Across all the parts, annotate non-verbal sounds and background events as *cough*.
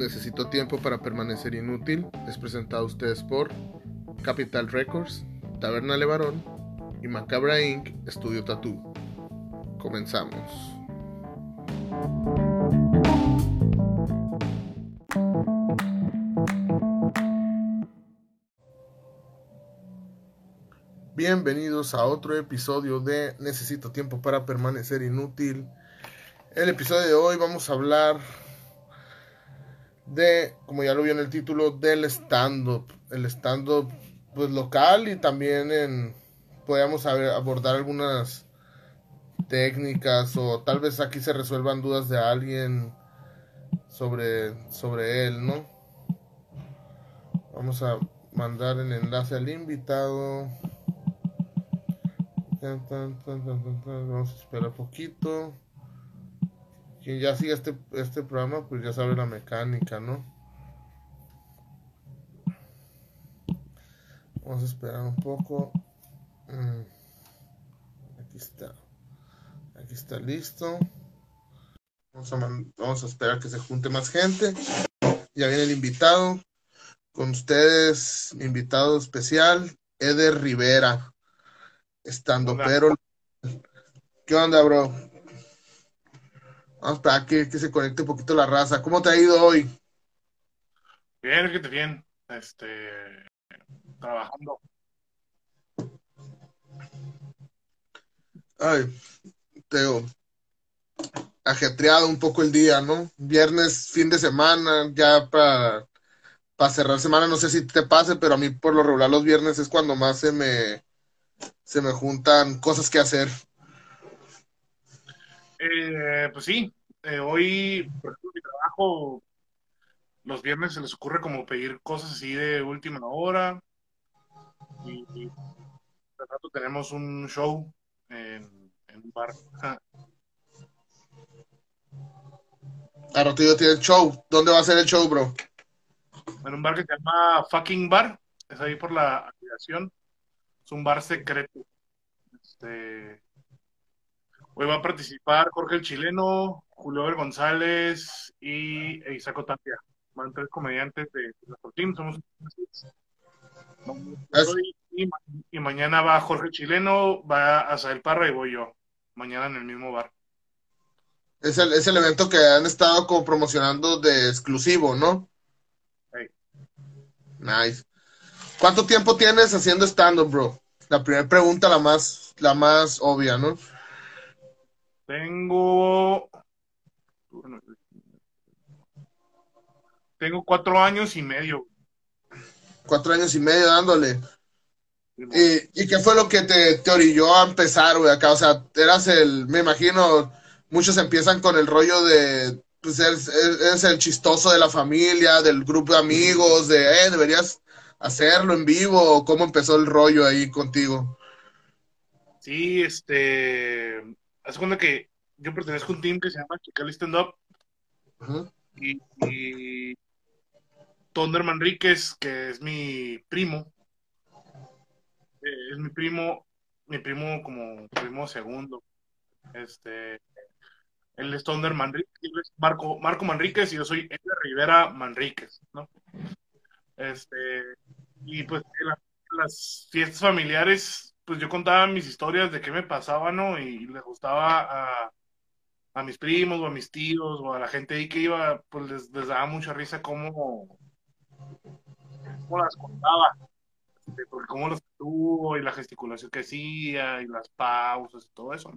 Necesito tiempo para permanecer inútil es presentado a ustedes por Capital Records, Taberna Levarón y Macabra Inc. Estudio Tattoo. Comenzamos. Bienvenidos a otro episodio de Necesito tiempo para permanecer inútil. El episodio de hoy vamos a hablar de, como ya lo vi en el título, del stand-up. El stand-up pues, local y también en, podríamos abordar algunas técnicas o tal vez aquí se resuelvan dudas de alguien sobre, sobre él, ¿no? Vamos a mandar el enlace al invitado. Vamos a esperar poquito. Quien ya sigue este, este programa, pues ya sabe la mecánica, ¿no? Vamos a esperar un poco. Mm. Aquí está. Aquí está listo. Vamos a, vamos a esperar que se junte más gente. Ya viene el invitado. Con ustedes, invitado especial, Eder Rivera. Estando pero. ¿Qué onda, bro? Vamos para que, que se conecte un poquito la raza. ¿Cómo te ha ido hoy? Bien, que te bien. Este, trabajando. Ay, Teo, ajetreado un poco el día, ¿no? Viernes, fin de semana, ya para, para cerrar semana, no sé si te pase, pero a mí por lo regular los viernes es cuando más se me, se me juntan cosas que hacer. Eh, pues sí, eh, hoy, por ejemplo, mi trabajo, los viernes se les ocurre como pedir cosas así de última hora. Y, y rato tenemos un show en, un bar. A rato tiene el show. ¿Dónde va a ser el show, bro? En un bar que se llama Fucking Bar. Es ahí por la aplicación. Es un bar secreto. Este, Hoy va a participar Jorge el Chileno, Julio Ver González y Isaco Tapia. Van tres comediantes de nuestro team, somos y, y, mañana va Jorge el Chileno, va a Sael Parra y voy yo. Mañana en el mismo bar. Es el, es el evento que han estado como promocionando de exclusivo, ¿no? Nice. ¿Cuánto tiempo tienes haciendo stand-up, bro? La primera pregunta, la más, la más obvia, ¿no? Tengo. Tengo cuatro años y medio. Cuatro años y medio dándole. ¿Y, qué fue lo que te, te, orilló a empezar, güey, acá? O sea, eras el, me imagino, muchos empiezan con el rollo de, pues eres, el chistoso de la familia, del grupo de amigos, de, eh, deberías hacerlo en vivo, ¿cómo empezó el rollo ahí contigo? Sí, este, haz cuenta que yo pertenezco a un team que se llama Chicali Stand Up. y, Thunder Manríquez, que es mi primo, eh, es mi primo, mi primo como primo segundo. Este, él es Thunder Manríquez, Marco, Marco Manríquez y yo soy Edgar Rivera Manríquez, ¿no? Este, y pues las fiestas familiares pues yo contaba mis historias de qué me pasaba, ¿no? Y les gustaba a, a mis primos o a mis tíos o a la gente ahí que iba, pues les, daba mucha risa cómo, cómo las contaba, porque cómo los tuvo y la gesticulación que hacía y las pausas y todo eso.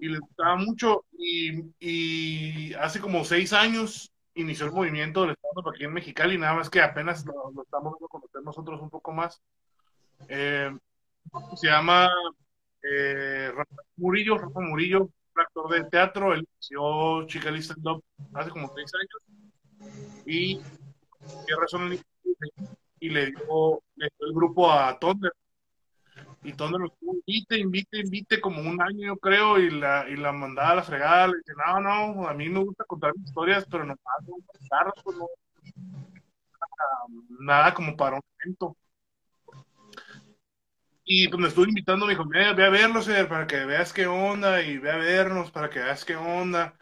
Y les gustaba mucho y, y hace como seis años inició el movimiento del Estado aquí en Mexicali, nada más que apenas lo, estamos dando a conocer nosotros un poco más. Eh, se llama eh, Rafa Murillo, Rafa Murillo, un actor de teatro, él inició Chica Stand Up hace como seis años. Y razón y le dio, le dio el grupo a Thunder. Y Thunder nos invite, invite, invite como un año yo creo y la, y la mandaba a la fregada, le dice, no, no, a mí me gusta contar historias, pero no pues no, nada como para un evento y pues me estuvo invitando, me dijo, ve, a verlos, para que veas qué onda, y ve a vernos, para que veas qué onda.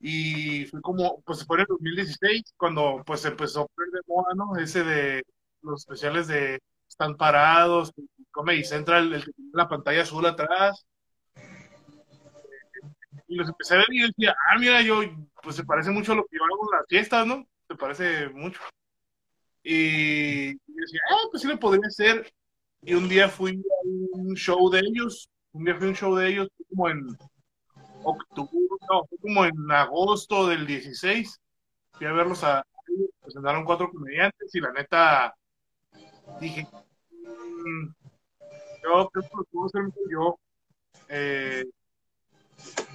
Y fui como, pues fue en el 2016 cuando pues empezó a de moda, ¿no? Ese de los especiales de están parados, Comedy Central, el que tiene la pantalla azul atrás. Y los empecé a ver y yo decía, ah, mira, yo, pues se parece mucho a lo que yo hago en las fiestas, ¿no? Se parece mucho. Y yo decía, ah, pues sí le podría hacer. Y un día fui a un show de ellos, un día fui a un show de ellos, como en octubre, no, como en agosto del 16. Fui a verlos a, presentaron cuatro comediantes y la neta dije, mm, yo creo que lo puedo hacer yo. Eh,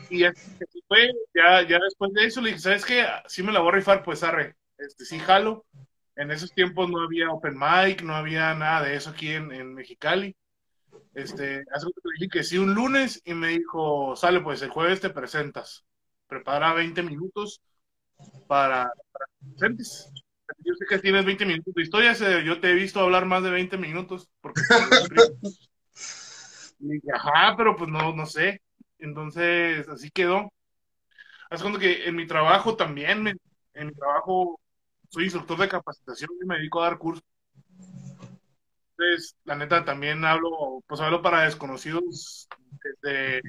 y así fue, ya, ya después de eso le dije, ¿sabes qué? Si me la voy a rifar, pues arre, este, sí jalo. En esos tiempos no había open mic, no había nada de eso aquí en, en Mexicali. Este, hace que dije que sí un lunes y me dijo, sale pues el jueves te presentas. Prepara 20 minutos para, para que presentes. Yo sé que tienes 20 minutos de historia, yo te he visto hablar más de 20 minutos. Porque *laughs* y dije, ajá, pero pues no, no sé. Entonces, así quedó. Hace cuando que en mi trabajo también, en mi trabajo soy instructor de capacitación y me dedico a dar cursos. Entonces, la neta, también hablo, pues hablo para desconocidos desde,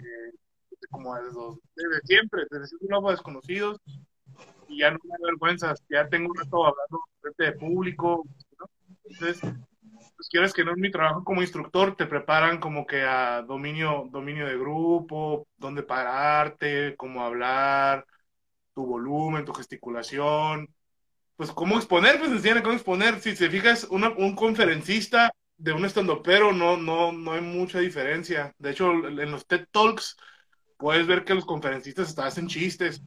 como desde, siempre, desde siempre hablo desconocidos y ya no me da vergüenza, ya tengo un rato hablando frente de público, Entonces, pues quieres que no es mi trabajo como instructor, te preparan como que a dominio, dominio de grupo, dónde pararte, cómo hablar, tu volumen, tu gesticulación, pues cómo exponer, pues enseñan cómo exponer. Si se fijas, un conferencista de un estandopero no, no, no hay mucha diferencia. De hecho, en los TED Talks puedes ver que los conferencistas hasta hacen chistes.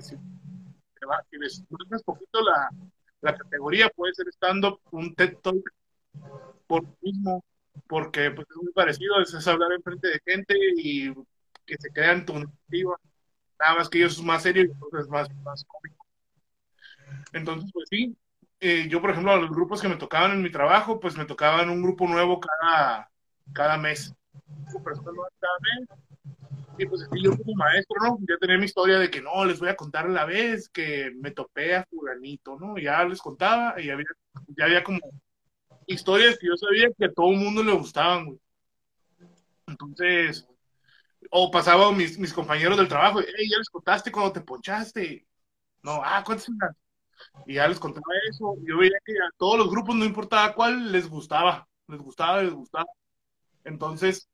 Si, les poquito la, la categoría, puede ser stand-up, un TED Talk por mismo, porque pues, es muy parecido, es, hablar en frente de gente y que se crean tu narrativa. Nada más que ellos son más serios y entonces más, más cómico. Entonces, pues sí, eh, yo, por ejemplo, a los grupos que me tocaban en mi trabajo, pues me tocaban un grupo nuevo cada, cada mes. Y pues yo como maestro, ¿no? Ya tenía mi historia de que no, les voy a contar la vez que me topé a fulanito, ¿no? Ya les contaba y había, ya había como historias que yo sabía que a todo el mundo le gustaban, güey. Entonces, o pasaba mis, mis compañeros del trabajo, hey, ya les contaste cuando te ponchaste. No, ah, ¿cuántas y ya les contaba eso. Yo veía que a todos los grupos, no importaba cuál, les gustaba. Les gustaba, les gustaba. Entonces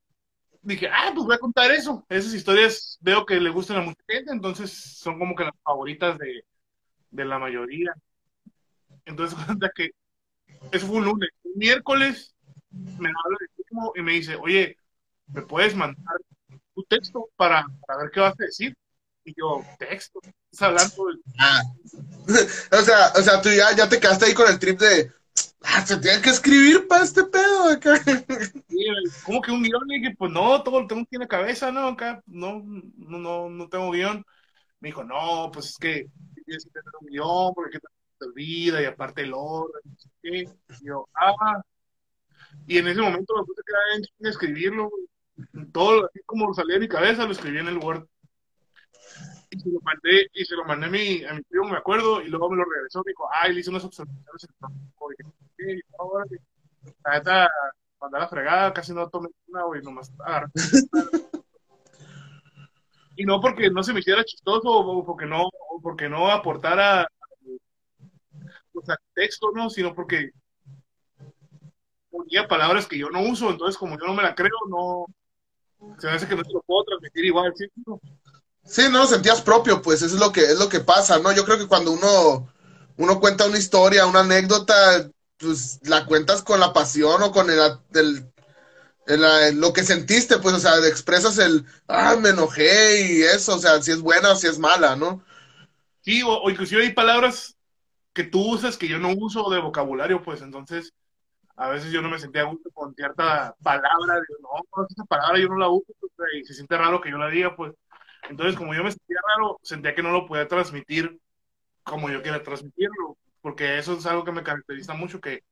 dije, ah, pues voy a contar eso. Esas historias veo que le gustan a mucha gente, entonces son como que las favoritas de, de la mayoría. Entonces, *laughs* cuenta que eso fue un lunes. Un miércoles me habla de y me dice, oye, ¿me puedes mandar tu texto para, para ver qué vas a decir? Y yo, texto, estás hablando Ah. *laughs* o sea, o sea, tú ya, ya te quedaste ahí con el trip de, ah, se tiene que escribir para este pedo acá. *laughs* ¿Cómo que un guion? Y dije, pues no, todo lo tengo aquí en la cabeza, ¿no? Acá no, no, no, no tengo guion. Me dijo, no, pues es que tienes que tener un guion porque te olvida y aparte el orden, no sé qué. Y yo, ah. Y en ese momento me puse a quedar en escribirlo. Todo, así como salía de mi cabeza, lo escribí en el Word y se lo mandé, y se lo mandé a mi, a mi primo, me acuerdo, y luego me lo regresó, me dijo, ay, le hice unas observaciones en el ahora la neta, la fregada, casi no tomé una, güey, nomás *laughs* y no porque no se me hiciera chistoso o porque no, o porque no aportara o sea, texto, no, sino porque ponía palabras que yo no uso, entonces como yo no me la creo, no se me hace que no se lo puedo transmitir igual, ¿sí? Sí, no lo sentías propio, pues eso es lo que es lo que pasa, ¿no? Yo creo que cuando uno uno cuenta una historia, una anécdota, pues la cuentas con la pasión o con el, lo que sentiste, pues, o sea, expresas el, ah, me enojé y eso, o sea, si es buena o si es mala, ¿no? Sí, o, inclusive hay palabras que tú usas que yo no uso de vocabulario, pues, entonces, a veces yo no me sentía a gusto con cierta palabra, digo, no, esa palabra yo no la uso, pues, y se siente raro que yo la diga, pues, entonces, como yo me sentía raro, sentía que no lo podía transmitir como yo quería transmitirlo, porque eso es algo que me caracteriza mucho, que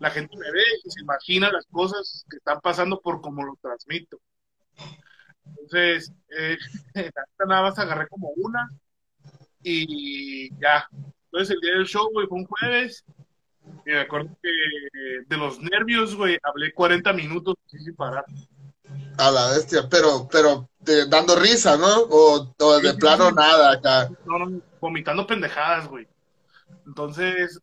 la gente me ve y se imagina las cosas que están pasando por cómo lo transmito. Entonces, eh, *laughs* nada más agarré como una y ya. Entonces el día del show, güey, fue un jueves. Y me acuerdo que de los nervios, güey, hablé 40 minutos sin parar. A la bestia, pero, pero dando risa, ¿no? O, de plano nada acá. No, no, vomitando pendejadas, güey. Entonces,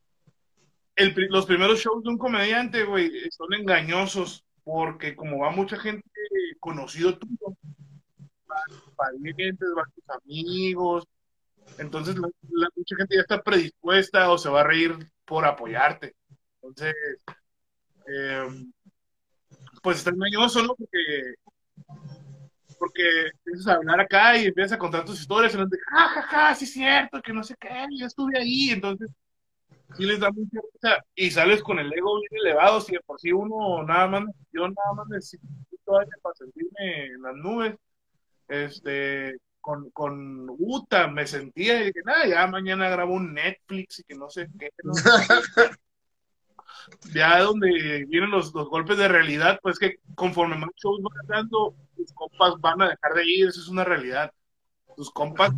el, los primeros shows de un comediante, güey, son engañosos porque como va mucha gente conocido tuyo, van tus parientes, van tus amigos, entonces mucha gente ya está predispuesta o se va a reír por apoyarte. Entonces, eh, pues está engañoso, ¿no? Porque, porque empiezas a hablar acá y empiezas a contar tus historias y nos dices, ja, ja, ja, sí es cierto, que no sé qué, yo estuve ahí, entonces sí les da mucha risa y sales con el ego bien elevado, si de por sí uno nada más, yo nada más necesito todavía para sentirme en las nubes, este, con, con Uta me sentía y dije, nada, ya mañana grabo un Netflix y que no sé qué. *laughs* ya donde vienen los, los, golpes de realidad, pues que conforme más shows van dando, tus compas van a dejar de ir, eso es una realidad. Tus compas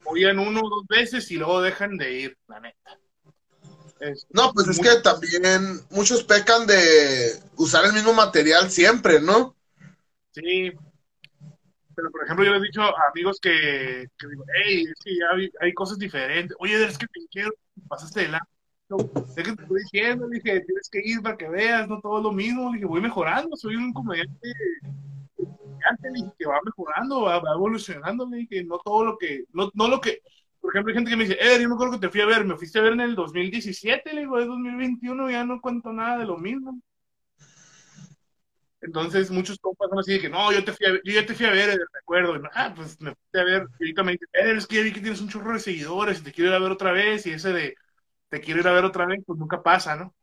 apoyan uno o dos veces y luego dejan de ir, la neta. no, pues es que también muchos pecan de usar el mismo material siempre, ¿no? Sí. Pero, por ejemplo, yo le he dicho a amigos que, que digo, hey, es que ya hay, hay, cosas diferentes. Oye, es que te quiero, pasaste de lado es que te estoy diciendo, dije, tienes que ir para que veas, no todo lo mismo, dije, voy mejorando, soy un comediante que va mejorando, va, evolucionando, dije, no todo lo que, no, no lo que, por ejemplo, hay gente que me dice, eh, yo me acuerdo que te fui a ver, me fuiste a ver en el 2017, le digo, es 2021, ya no cuento nada de lo mismo. Entonces, muchos compas son así de que, no, yo te fui a ver, yo ya te fui a ver, recuerdo, ah, pues me fui a ver, y ahorita me dice, eh, es que ya vi que tienes un chorro de seguidores y te quiero ir a ver otra vez, y ese de, te quiero ir a ver otra vez, pues nunca pasa, ¿no?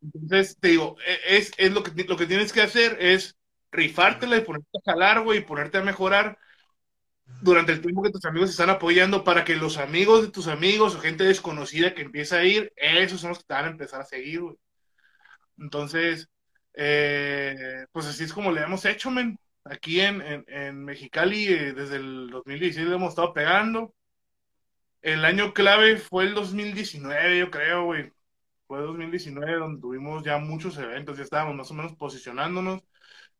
Entonces, te digo, e, es, es lo, que, lo que tienes que hacer es rifártela y ponerte a jalar, güey, y ponerte a mejorar durante el tiempo que tus amigos están apoyando para que los amigos de tus amigos o gente desconocida que empieza a ir, esos son los que te van a empezar a seguir, güey. Entonces, eh, pues así es como le hemos hecho, men. Aquí en, en, Mexicali, eh, desde el 2016 le hemos estado pegando el año clave fue el 2019, yo creo, güey. Fue el 2019 donde tuvimos ya muchos eventos, ya estábamos más o menos posicionándonos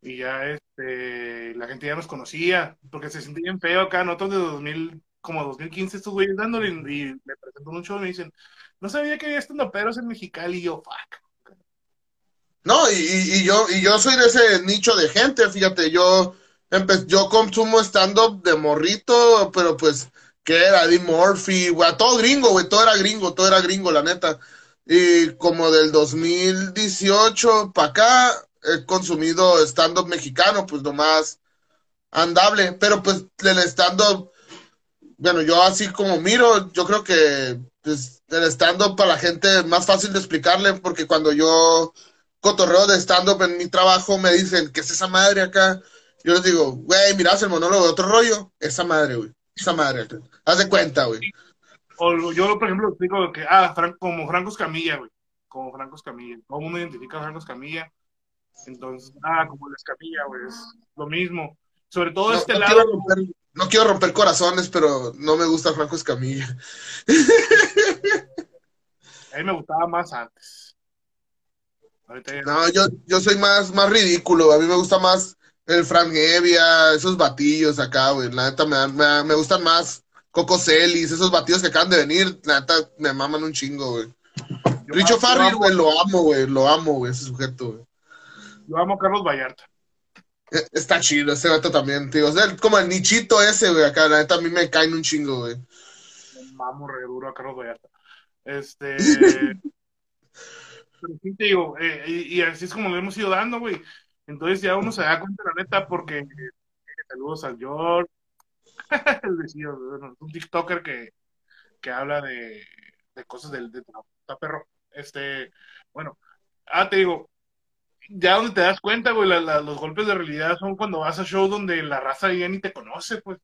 y ya este, la gente ya nos conocía, porque se sentía bien feo acá, nosotros de 2000, como 2015 estos güeyes dándole y, me presentó un show y me dicen, no sabía que había estando peros en Mexicali y yo, fuck. No, y, y, yo, y yo soy de ese nicho de gente, fíjate, yo, yo consumo stand-up de morrito, pero pues que era Eddie Murphy, güey, todo gringo, güey, todo era gringo, todo era gringo, la neta. Y como del 2018 para acá he consumido stand-up mexicano, pues nomás andable, pero pues el stand-up, bueno, yo así como miro, yo creo que pues, el stand-up para la gente más fácil de explicarle, porque cuando yo cotorreo de stand-up en mi trabajo me dicen, ¿qué es esa madre acá? Yo les digo, güey, mirás el monólogo de otro rollo, esa madre, güey, esa madre. Haz de cuenta, güey. O yo, por ejemplo, digo que, ah, como Franco Escamilla, güey. Como Franco Escamilla. Todo el mundo identifica a Franco Escamilla. Entonces, ah, como la Escamilla, güey. Es lo mismo. Sobre todo este lado. no quiero romper corazones, pero no me gusta Franco Escamilla. A mí me gustaba más antes. No, yo, yo soy más, más ridículo. A mí me gusta más el Frank Evia, esos batillos acá, güey. La neta me, me, me gustan más Coco Celis, esos batidos que acaban de venir, la neta, me maman un chingo, güey. Richo Farrell, güey, lo amo, güey, lo amo, güey, ese sujeto, güey. Yo amo Carlos Vallarta. E, está chido, ese gato también, tío. O sea, como el nichito ese, güey, acá, la neta, a mí me caen un chingo, güey. Mamo re duro a Carlos Vallarta. Este... *laughs* Pero sí te digo, eh, y, así es como lo hemos ido dando, güey. Entonces ya uno se da cuenta, la neta, porque eh, saludos al George, *laughs* un TikToker que, que habla de, de cosas del de. Este, bueno, ah, te digo, ya donde te das cuenta, güey, los golpes de realidad son cuando vas a shows donde la raza ya ni te conoce, pues.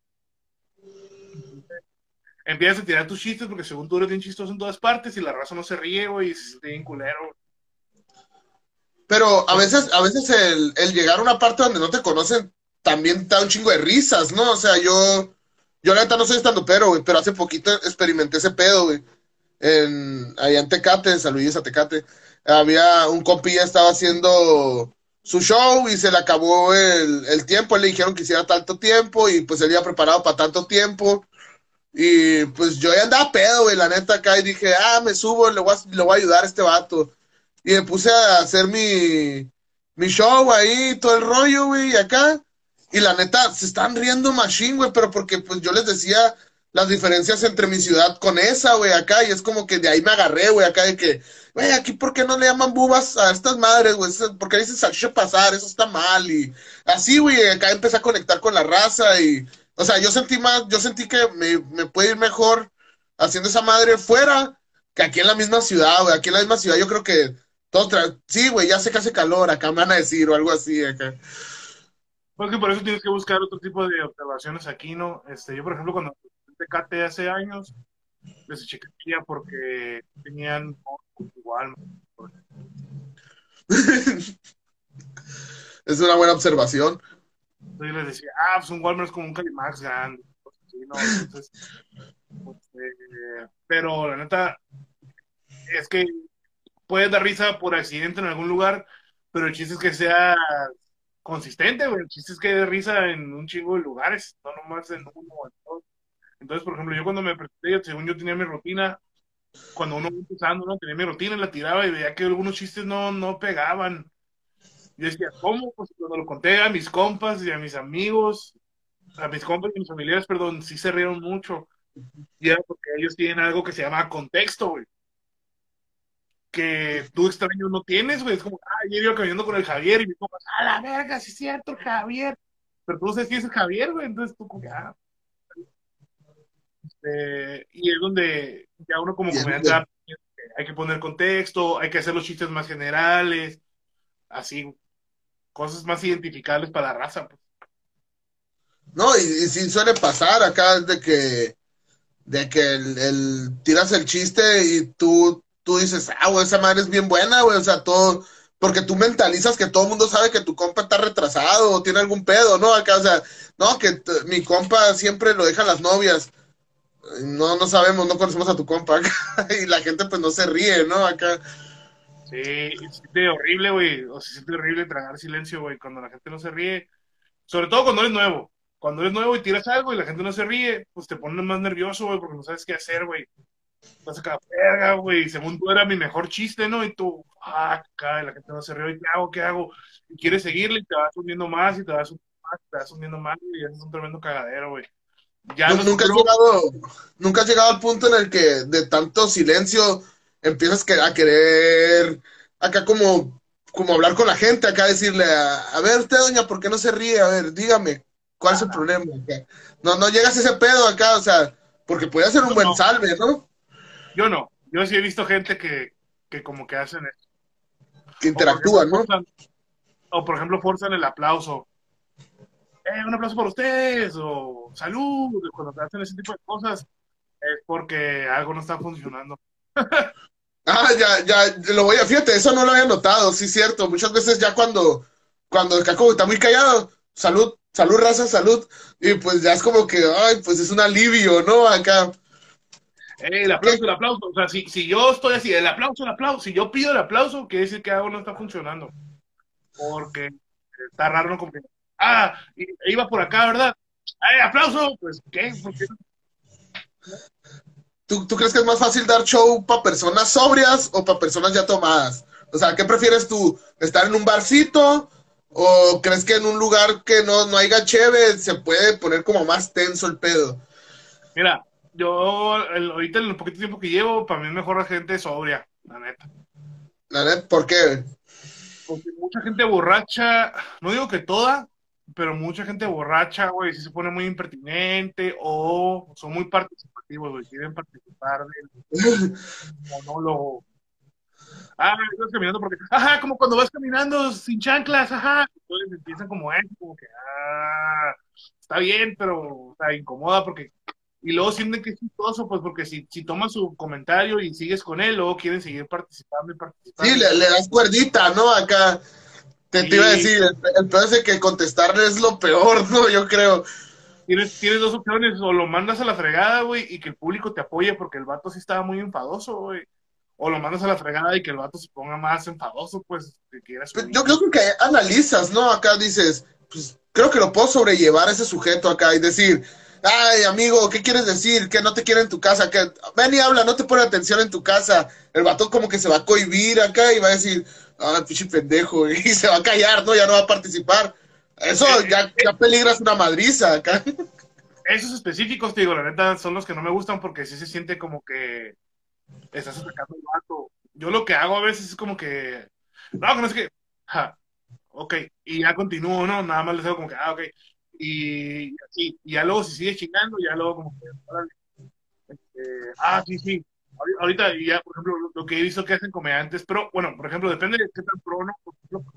Empiezas a tirar tus chistes porque según tú eres bien chistoso en todas partes y la raza no se ríe, güey, y se bien culero. Pero a veces, a veces el, el, llegar a una parte donde no te conocen también da un chingo de risas, ¿no? O sea, yo, yo la neta no soy estando pero, güey, pero hace poquito experimenté ese pedo, güey. En, allá en Tecate, en San Luis, a Tecate. Había un compi ya estaba haciendo su show y se le acabó el, el tiempo. Le dijeron que hiciera tanto tiempo y pues él ya preparado para tanto tiempo. Y pues yo ya andaba pedo, güey, la neta acá y dije, ah, me subo, le voy a, le voy a ayudar a este vato. Y me puse a hacer mi, mi show ahí, todo el rollo, güey, acá. Y la neta, se están riendo machine, güey, pero porque pues yo les decía las diferencias entre mi ciudad con esa, güey, acá, y es como que de ahí me agarré, güey, acá de que, güey, aquí por qué no le llaman bubas a estas madres, güey, porque dicen salchicha pasar, eso está mal, y así, güey, acá empecé a conectar con la raza, y, o sea, yo sentí más, yo sentí que me, me puede ir mejor haciendo esa madre fuera que aquí en la misma ciudad, güey, aquí en la misma ciudad yo creo que todos, sí, güey, ya sé que hace calor, acá me van a decir, o algo así, acá. Porque por eso tienes que buscar otro tipo de observaciones aquí, ¿no? Este, yo, por ejemplo, cuando Tecate hace años, les chequearía porque tenían igual. *laughs* es una buena observación. Entonces les decía, ah, pues un Walmart es como un Calimax grande. ¿no? Entonces, *laughs* este, pero la neta, es que puedes dar risa por accidente en algún lugar, pero el chiste es que sea consistente, güey. El chiste es que dé risa en un chingo de lugares, no nomás en uno o en dos. Entonces, por ejemplo, yo cuando me presenté, según yo tenía mi rutina, cuando uno iba empezando, ¿no? Tenía mi rutina, la tiraba y veía que algunos chistes no, no pegaban. Y decía, ¿cómo? Pues cuando lo conté a mis compas y a mis amigos, a mis compas y mis familiares, perdón, sí se rieron mucho. Y era porque ellos tienen algo que se llama contexto, güey. Que tú extraño no tienes, güey. Es como, ah, yo iba caminando con el Javier y mis compas, a la verga, sí es cierto, el Javier. Pero tú no sabes quién es el Javier, güey. Entonces tú como, ah, este, y es donde ya uno como comediante hay que poner contexto, hay que hacer los chistes más generales, así, cosas más identificables para la raza. Pues. No, y, y sí suele pasar acá de que de que el, tiras el chiste y tú, tú dices, ah, güey, esa madre es bien buena, güey, o sea, todo, porque tú mentalizas que todo el mundo sabe que tu compa está retrasado o tiene algún pedo, ¿no? Acá, o sea, no, que mi compa siempre lo dejan las novias no, no sabemos, no conocemos a tu compa *laughs* y la gente pues no se ríe, ¿no? Acá. Sí, se siente horrible, güey, o se siente horrible tragar silencio, güey, cuando la gente no se ríe, sobre todo cuando eres nuevo, cuando eres nuevo y tiras algo y la gente no se ríe, pues te pones más nervioso, güey, porque no sabes qué hacer, güey. Estás acá, verga, güey, según tú era mi mejor chiste, ¿no? Y tú, ah, y la gente no se ríe, ¿qué hago? ¿Qué hago? Y quieres seguirle y te vas hundiendo más y te vas hundiendo más, te vas hundiendo más y es un tremendo cagadero, güey nunca, has llegado, nunca has llegado al punto en el que de tanto silencio empiezas a querer acá como, como hablar con la gente, acá decirle, a, ver usted doña, ¿por qué no se ríe? A ver, dígame, ¿cuál es el problema? No, no llegas a ese pedo acá, o sea, porque puede ser un buen salve, ¿no? Yo no, yo sí he visto gente que, que como que hacen eso. Que interactúan, ¿no? o por ejemplo, forzan el aplauso eh, un aplauso para ustedes, o salud, cuando hacen ese tipo de cosas, es porque algo no está funcionando. *laughs* ah, ya, ya, lo voy a, fíjate, eso no lo había notado, sí, cierto. Muchas veces ya cuando, cuando el caco está muy callado, salud, salud, raza, salud, y pues ya es como que, ay, pues es un alivio, ¿no? Acá. Eh, el aplauso, el aplauso. O sea, si, si yo estoy así, el aplauso, el aplauso, si yo pido el aplauso, quiere decir que algo no está funcionando. Porque está raro, no ah, iba por acá, ¿verdad? ¡Ay, aplauso! Pues, ¿qué? ¿Tú, ¿Tú crees que es más fácil dar show para personas sobrias o para personas ya tomadas? O sea, ¿qué prefieres tú? ¿Estar en un barcito? ¿O crees que en un lugar que no, no haya cheve se puede poner como más tenso el pedo? Mira, yo ahorita en el poquito tiempo que llevo, para mí es mejor la gente sobria, la neta. ¿La neta? ¿Por qué? Porque mucha gente borracha, no digo que toda, pero mucha gente borracha, güey, si se pone muy impertinente o son muy participativos, güey, quieren participar del *laughs* monólogo. Ah, estás caminando porque, ajá, como cuando vas caminando sin chanclas, ajá. Entonces empiezan como eso, como que, ah, está bien, pero, está incomoda porque, y luego sienten que es chistoso, pues porque si, si tomas su comentario y sigues con él, luego quieren seguir participando y participando. Sí, le, le das cuerdita, ¿no? Acá. Te, iba a decir, el, peor es que contestarle es lo peor, ¿no? Yo creo. tienes, tienes dos opciones, o lo mandas a la fregada, güey, y que el público te apoye porque el vato sí estaba muy enfadoso, güey. O lo mandas a la fregada y que el vato se ponga más enfadoso, pues, que quieras. Yo creo que analizas, ¿no? Acá dices, pues creo que lo puedo sobrellevar a ese sujeto acá y decir, ay, amigo, ¿qué quieres decir? Que no te quiere en tu casa, que ven y habla, no te pone atención en tu casa. El vato como que se va a cohibir acá y va a decir, ah, pinche pendejo, *laughs* y se va a callar, ¿no? Ya no va a participar. Eso eh, ya, eh, ya peligras una madriza acá. Esos específicos, te digo, la neta, son los que no me gustan porque sí se siente como que estás atacando al vato. Yo lo que hago a veces es como que, no, no es que, ja, ok, y ya continúo, ¿no? Nada más les digo como que, ah, ok, y así, y ya luego si sigue chingando, ya luego como que, este, ah, sí, sí, ahorita ya, por ejemplo, lo que he visto que hacen comediantes, pero bueno, por ejemplo, depende de qué tan pro, ¿no? Por ejemplo,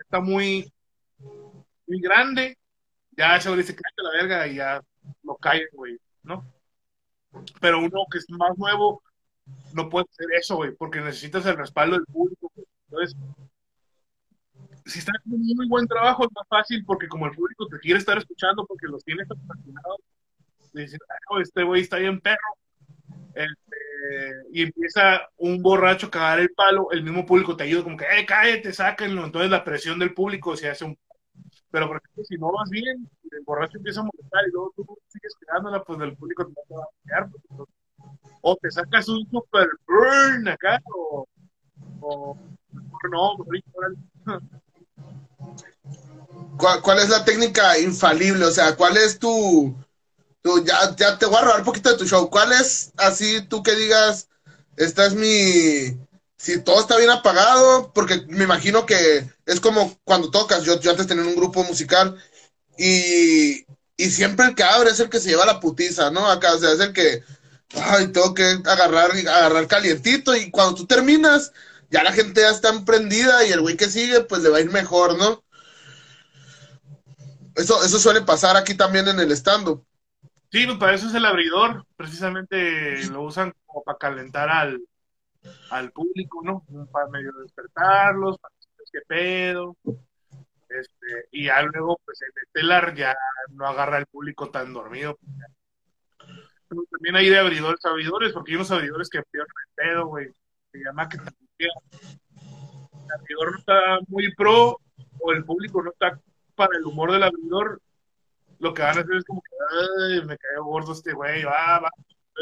está muy, muy grande, ya güey dice, cállate la verga y ya lo caen, güey, ¿no? Pero uno que es más nuevo no puede hacer eso, güey, porque necesitas el respaldo del público. Entonces, si estás haciendo un muy buen trabajo es más fácil porque como el público te quiere estar escuchando porque los tienes fascinados, dicen, ah, este güey está bien perro, este, y empieza un borracho a cagar el palo, el mismo público te ayuda como que, eh, cállate, sáquenlo, entonces la presión del público se hace un... Pero por ejemplo, si no vas bien, el borracho empieza a molestar y luego tú sigues quedándola, pues el público te va a quedar. Pues, o te sacas un super burn acá, o, o no, *laughs* ¿Cuál, ¿Cuál es la técnica infalible? O sea, ¿cuál es tu, ya, ya te voy a robar un poquito de tu show. ¿Cuál es así tú que digas, esta es mi... Si todo está bien apagado, porque me imagino que es como cuando tocas, yo, yo antes tenía un grupo musical y, y siempre el que abre es el que se lleva la putiza, ¿no? Acá, o sea, es el que, ay, tengo que agarrar, agarrar calientito y cuando tú terminas, ya la gente ya está emprendida y el güey que sigue, pues le va a ir mejor, ¿no? Eso, eso suele pasar aquí también en el stand-up. Sí, pues para eso es el abridor, precisamente lo usan como para calentar al, al público, ¿no? Para medio despertarlos, para decirles qué pedo. Este, y ya luego, pues el estelar ya no agarra al público tan dormido. También hay de abridores abridores, porque hay unos abridores que pierden el pedo, güey. Se llama que el abridor no está muy pro, o el público no está para el humor del abridor, lo que van a hacer es como que, ay, me cayó gordo este güey, va, va,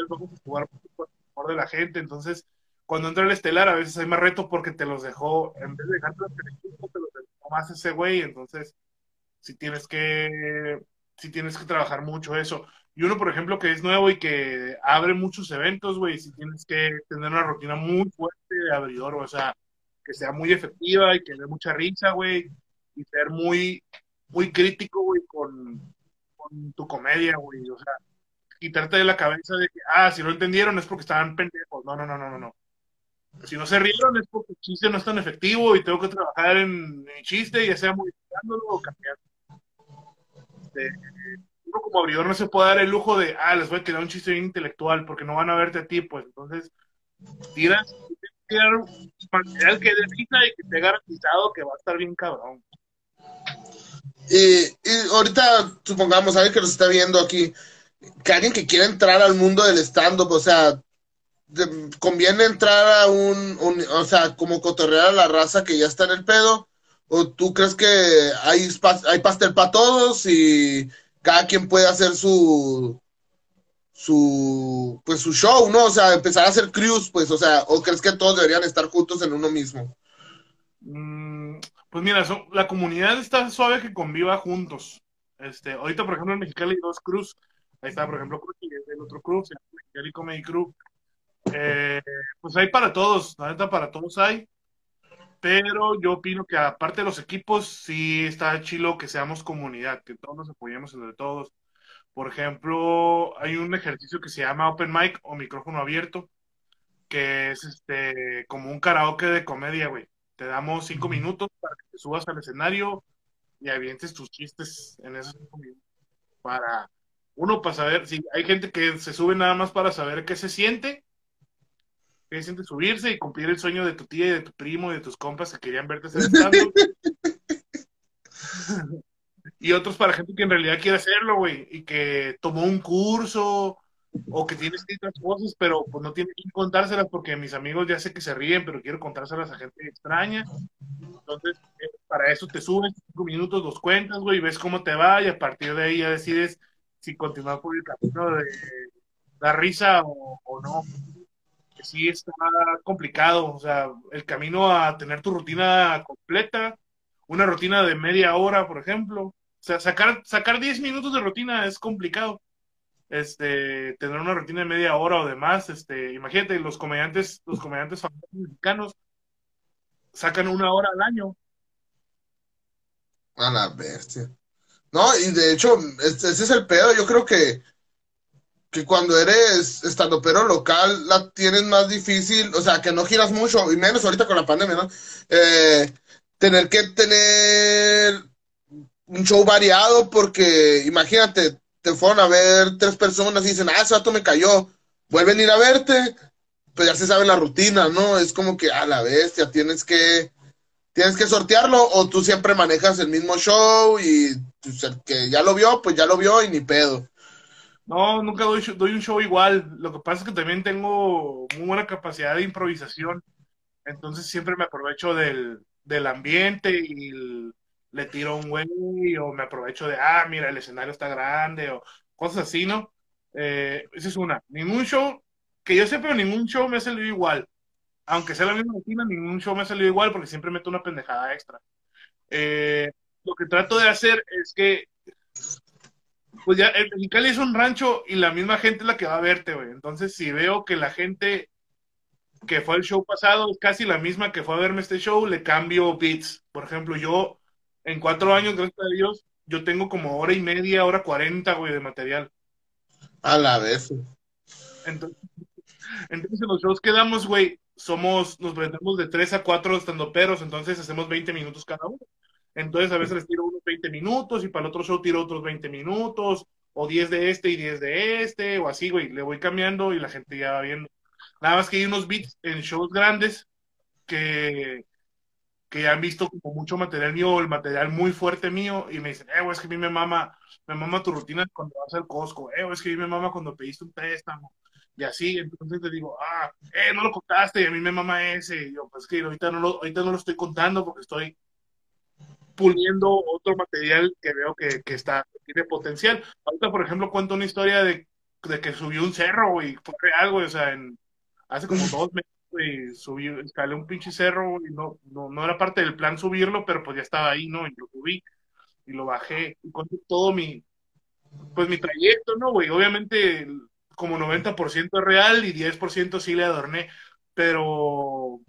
vamos a jugar por el favor de la gente, entonces cuando entra el estelar a veces hay más reto porque te los dejó, en vez de dejarte los te los dejó más ese güey, entonces si tienes que, si tienes que trabajar mucho eso. Y uno, por ejemplo, que es nuevo y que abre muchos eventos, güey, si tienes que tener una rutina muy fuerte de abridor, o sea, que sea muy efectiva y que dé mucha risa, güey, y ser muy, muy crítico, güey, con, tu comedia, güey. O sea, quitarte de la cabeza de que, ah, si no entendieron es porque estaban pendejos. No, no, no, no, no. Si no se rieron es porque el chiste no es tan efectivo y tengo que trabajar en mi chiste, ya sea modificándolo o cambiando. Este, como abridor no se puede dar el lujo de, ah, les voy a tirar un chiste bien intelectual porque no van a verte a ti, pues entonces tiras, material que risa y que te garantizado que va a estar bien cabrón. Y, ahorita, supongamos, alguien que nos está viendo aquí, que alguien que quiera entrar al mundo del stand-up, o sea, conviene entrar a un, o sea, como cotorrear a la raza que ya está en el pedo, o tú crees que hay, hay pastel para todos y cada quien puede hacer su, su, pues su show, ¿no? O sea, empezar a hacer crews, pues, o sea, o crees que todos deberían estar juntos en uno mismo. Mm, pues mira, la comunidad está suave que conviva juntos. Este, ahorita, por ejemplo, en Mexicali hay dos cruz. Ahí está, por ejemplo, el otro cruz, el Mexicali Comedy Crew. Eh, pues hay para todos, la neta para todos hay. Pero yo opino que aparte de los equipos, sí está chilo que seamos comunidad, que todos nos apoyemos entre todos. Por ejemplo, hay un ejercicio que se llama Open Mic o micrófono abierto, que es este como un karaoke de comedia, güey. Te damos cinco minutos para que te subas al escenario y avientes tus chistes en esos cinco minutos. Para, uno, para saber, si hay gente que se sube nada más para saber qué se siente, siente subirse y cumplir el sueño de tu tía y de tu primo y de tus compas que querían verte hacer y otros para gente que en realidad quiere hacerlo, güey, y que tomó un curso o que tiene escritas cosas, pero pues no tiene que contárselas porque mis amigos ya sé que se ríen, pero quiero contárselas a gente extraña. Entonces, eh, para eso te subes cinco minutos, los cuentas, güey, ves cómo te va y a partir de ahí ya decides si continuar por el camino de dar risa o no. Sí está complicado, o sea, el camino a tener tu rutina completa, una rutina de media hora, por ejemplo. O sea, sacar, sacar 10 minutos de rutina es complicado este, tener una rutina de media hora o demás, este, imagínate, los comediantes, los comediantes famosos mexicanos sacan una hora al año. A la bestia. No, y de hecho, ese es el pedo, yo creo que, que cuando eres estando pero local, la tienes más difícil, o sea, que no giras mucho, y menos ahorita con la pandemia. Eh, tener que tener un show variado, porque imagínate, te fueron a ver tres personas y dicen, ah, ese vato me cayó, vuelven a ir a verte, pues ya se sabe la rutina, ¿no? Es como que a la bestia, tienes que, tienes que sortearlo o tú siempre manejas el mismo show y pues, el que ya lo vio, pues ya lo vio y ni pedo. No, nunca doy, un show igual. Lo que pasa es que también tengo muy buena capacidad de improvisación. Entonces siempre me aprovecho del, del ambiente y le tiro un güey o me aprovecho de, ah, mira, el escenario está grande o cosas así, ¿no? Eh, esa es una. Ningún show, que yo sé, pero ningún show me ha salido igual. Aunque sea la misma rutina, ningún show me ha salido igual porque siempre meto una pendejada extra. Eh, lo que trato de hacer es que, pues ya, el Mexicali es un rancho y la misma gente es la que va a verte, güey. Entonces, si veo que la gente que fue al show pasado es casi la misma que fue a verme este show, le cambio beats. Por ejemplo, yo en cuatro años, gracias a Dios, yo tengo como hora y media, hora cuarenta, güey, de material. A la vez. Entonces, entonces en los shows que damos, güey, somos, nos prendemos de tres a cuatro estandoperos, entonces hacemos 20 minutos cada uno. Entonces a veces les tiro unos 20 minutos y para el otro show tiro otros 20 minutos, o 10 de este y 10 de este, o así, güey, le voy cambiando y la gente ya va viendo. Nada más que hay unos beats en shows grandes que que han visto como mucho material mío, el material muy fuerte mío, y me dicen, eh, es que a mí me mama, me mama tu rutina cuando vas al Costco, eh, es que a mí me mama cuando pediste un préstamo, y así, entonces te digo, ah, eh, no lo contaste, y a mí me mama ese, y yo, pues que ahorita no lo, ahorita no lo estoy contando porque estoy puliendo otro material que veo que, que está, tiene potencial. Ahorita, por ejemplo, cuento una historia de, de que subió un cerro, y fue algo, o sea, en, hace como dos meses y subí, escalé un pinche cerro y no, no, no, era parte del plan subirlo, pero pues ya estaba ahí, ¿no? Y lo subí y lo bajé y conté todo mi, pues mi trayecto, ¿no, güey? Obviamente como 90% es real y 10% sí le adorné, pero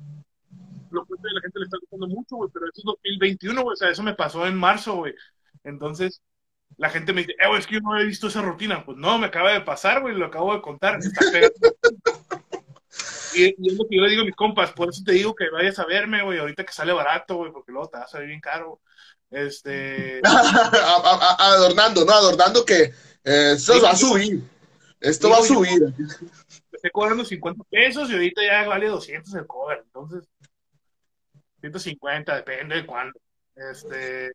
lo que la gente le está gustando mucho, güey, pero eso es 2021, güey, o sea, eso me pasó en marzo, güey. Entonces, la gente me dice, eh, güey, es que yo no he visto esa rutina. Pues no, me acaba de pasar, güey, lo acabo de contar. Está *laughs* y, y, es lo que yo le digo a mis compas, por eso te digo que vayas a verme, güey, ahorita que sale barato, güey, porque luego te va a salir bien caro. Este. *laughs* adornando, ¿no? Adornando que eh, esto va a subir. Esto va a subir. Estoy cobrando 50 pesos y ahorita ya vale 200 el cover, entonces. 150, depende de cuándo. Este.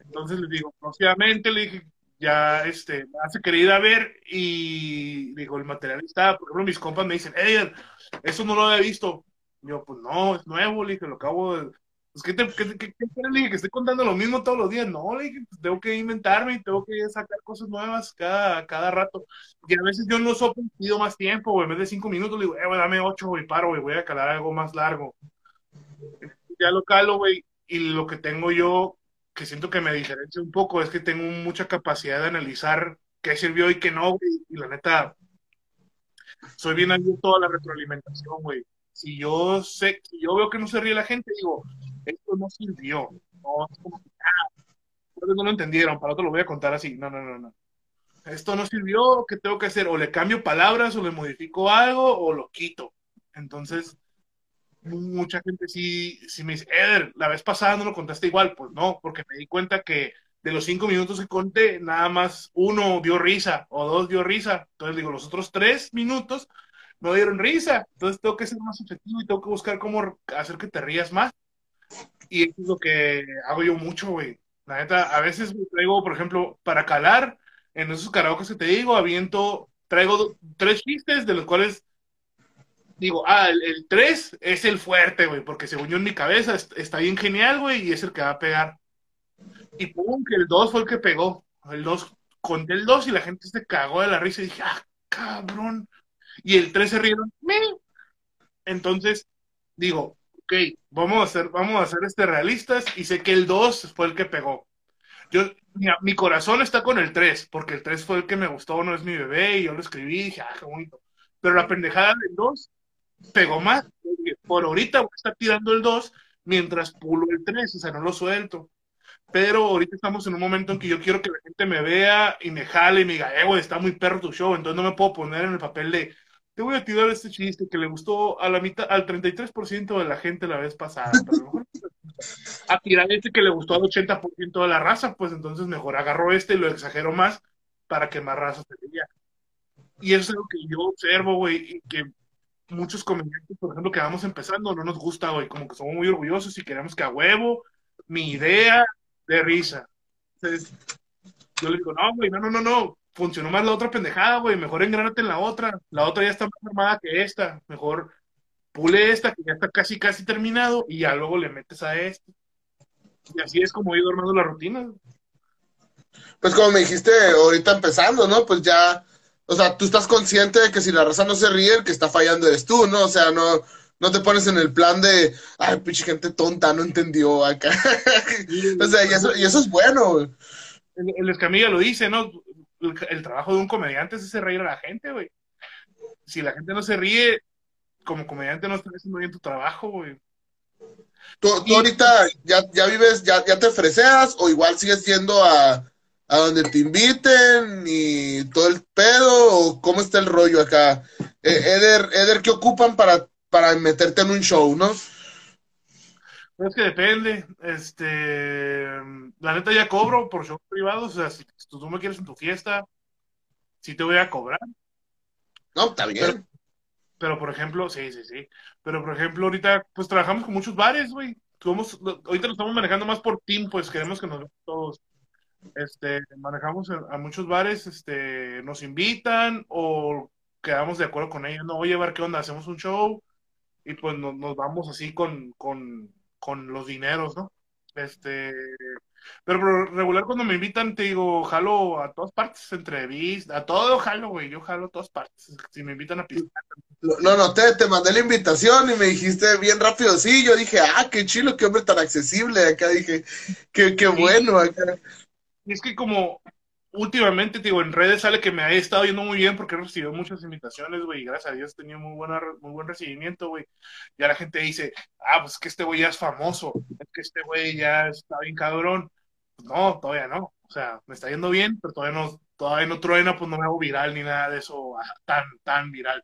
Entonces les digo, próximamente le dije, ya este, me hace querer ir a ver y digo, el material está, por ejemplo, mis compas me dicen, Eder, eso no lo había visto. yo, pues no, es nuevo, le dije, lo acabo de... Pues, ¿qué te, qué, qué, le dije, que estoy contando lo mismo todos los días. No, le dije, pues, tengo que inventarme y tengo que sacar cosas nuevas cada, cada rato. Y a veces yo no sopo pido más tiempo, güey, en vez de cinco minutos, le digo, eh, dame ocho, güey, paro, güey, voy a calar algo más largo. Ya lo calo, güey, y lo que tengo yo que siento que me diferencia un poco es que tengo mucha capacidad de analizar qué sirvió y qué no, güey. Y la neta, soy bien abierto a la retroalimentación, güey. Si yo sé, si yo veo que no se ríe la gente, digo, esto no sirvió. No, es como que, ah, no lo entendieron, para otro lo voy a contar así. No, no, no, no. Esto no sirvió, ¿qué tengo que hacer? O le cambio palabras, o le modifico algo, o lo quito. Entonces, mucha gente sí, sí me dice, Eder, la vez pasada no lo contaste igual. Pues no, porque me di cuenta que de los cinco minutos que conté, nada más uno dio risa o dos dio risa. Entonces digo, los otros tres minutos no dieron risa. Entonces tengo que ser más efectivo y tengo que buscar cómo hacer que te rías más. Y eso es lo que hago yo mucho, güey. La neta, a veces traigo, por ejemplo, para calar, en esos karaoke que te digo, aviento, traigo tres chistes de los cuales digo, ah, el, 3 es el fuerte, güey, porque según yo en mi cabeza está bien genial, güey, y es el que va a pegar. Y pum, que el 2 fue el que pegó. El 2, conté el 2 y la gente se cagó de la risa y dije, ah, cabrón. Y el 3 se rieron, Entonces, digo, ok, vamos a hacer, vamos a hacer este realistas y sé que el 2 fue el que pegó. Yo, mi, mi, corazón está con el 3, porque el 3 fue el que me gustó, no es mi bebé, y yo lo escribí y dije, ah, qué bonito. Pero la pendejada del 2 pegó más. Por ahorita voy a estar tirando el 2 mientras pulo el 3, o sea, no lo suelto. Pero ahorita estamos en un momento en que yo quiero que la gente me vea y me jale y me diga, eh, güey, está muy perro tu show, entonces no me puedo poner en el papel de, te voy a tirar este chiste que le gustó a la mitad, al 33% de la gente la vez pasada, pero a *laughs* tirar este que le gustó al 80% de la raza, pues entonces mejor agarro este y lo exagero más para que más raza se vea. Y eso es lo que yo observo, güey, y que muchos comediantes, por ejemplo, que vamos empezando, no nos gusta, güey, como que somos muy orgullosos y queremos que a huevo, mi idea de risa. Yo le digo, no, güey, no, no, no, no, funcionó más la otra pendejada, güey, mejor engránate en la otra, la otra ya está más armada que esta, mejor pule esta, que ya está casi, casi terminado, y ya luego le metes a esta. Y así es como he ido armando la rutina. Pues como me dijiste ahorita empezando, ¿no? Pues ya o sea, tú estás consciente de que si la raza no se ríe, el que está fallando eres tú, ¿no? O sea, no, no te pones en el plan de, ay, pinche gente tonta, no entendió acá. *laughs* o sea, y eso, y eso es bueno. El, el, Escamilla lo dice, ¿no? El, trabajo de un comediante es hacer reír a la gente, güey. Si la gente no se ríe, como comediante no estás haciendo bien tu trabajo, güey. ¿Tú, ahorita ya, ya vives, ya, ya te freseas o igual sigues yendo a, a donde te inviten y todo el pedo o cómo está el rollo acá. Eh, Eder, Eder, ¿qué ocupan para, para meterte en un show, no? Es que depende. Este, la neta ya cobro por shows privados. O sea, si, tú me quieres en tu fiesta, sí te voy a cobrar. No, está bien. Pero, por ejemplo, sí, sí, sí. Pero por ejemplo, ahorita, pues trabajamos con muchos bares, güey. Ahorita lo estamos manejando más por team, pues queremos que nos vean todos este, manejamos a muchos bares, este, nos invitan o quedamos de acuerdo con ellos, no, oye, a ver qué onda, hacemos un show y pues nos, nos vamos así con, con, con, los dineros, ¿no? Este, pero regular cuando me invitan, te digo, jalo a todas partes, entrevistas, a todo jalo, güey, yo jalo a todas partes, si me invitan a pisar. No, no, te, te mandé la invitación y me dijiste bien rápido, sí, yo dije, ah, qué chilo, qué hombre tan accesible, acá dije, qué, qué bueno, acá. Y es que como últimamente, digo, en redes sale que me ha estado yendo muy bien porque he recibido muchas invitaciones, güey, y gracias a Dios he tenido muy, buena, muy buen recibimiento, güey. Ya la gente dice, ah, pues que este güey ya es famoso, es que este güey ya está bien cabrón. Pues no, todavía no. O sea, me está yendo bien, pero todavía no, todavía no truena, pues no me hago viral ni nada de eso ah, tan, tan viral.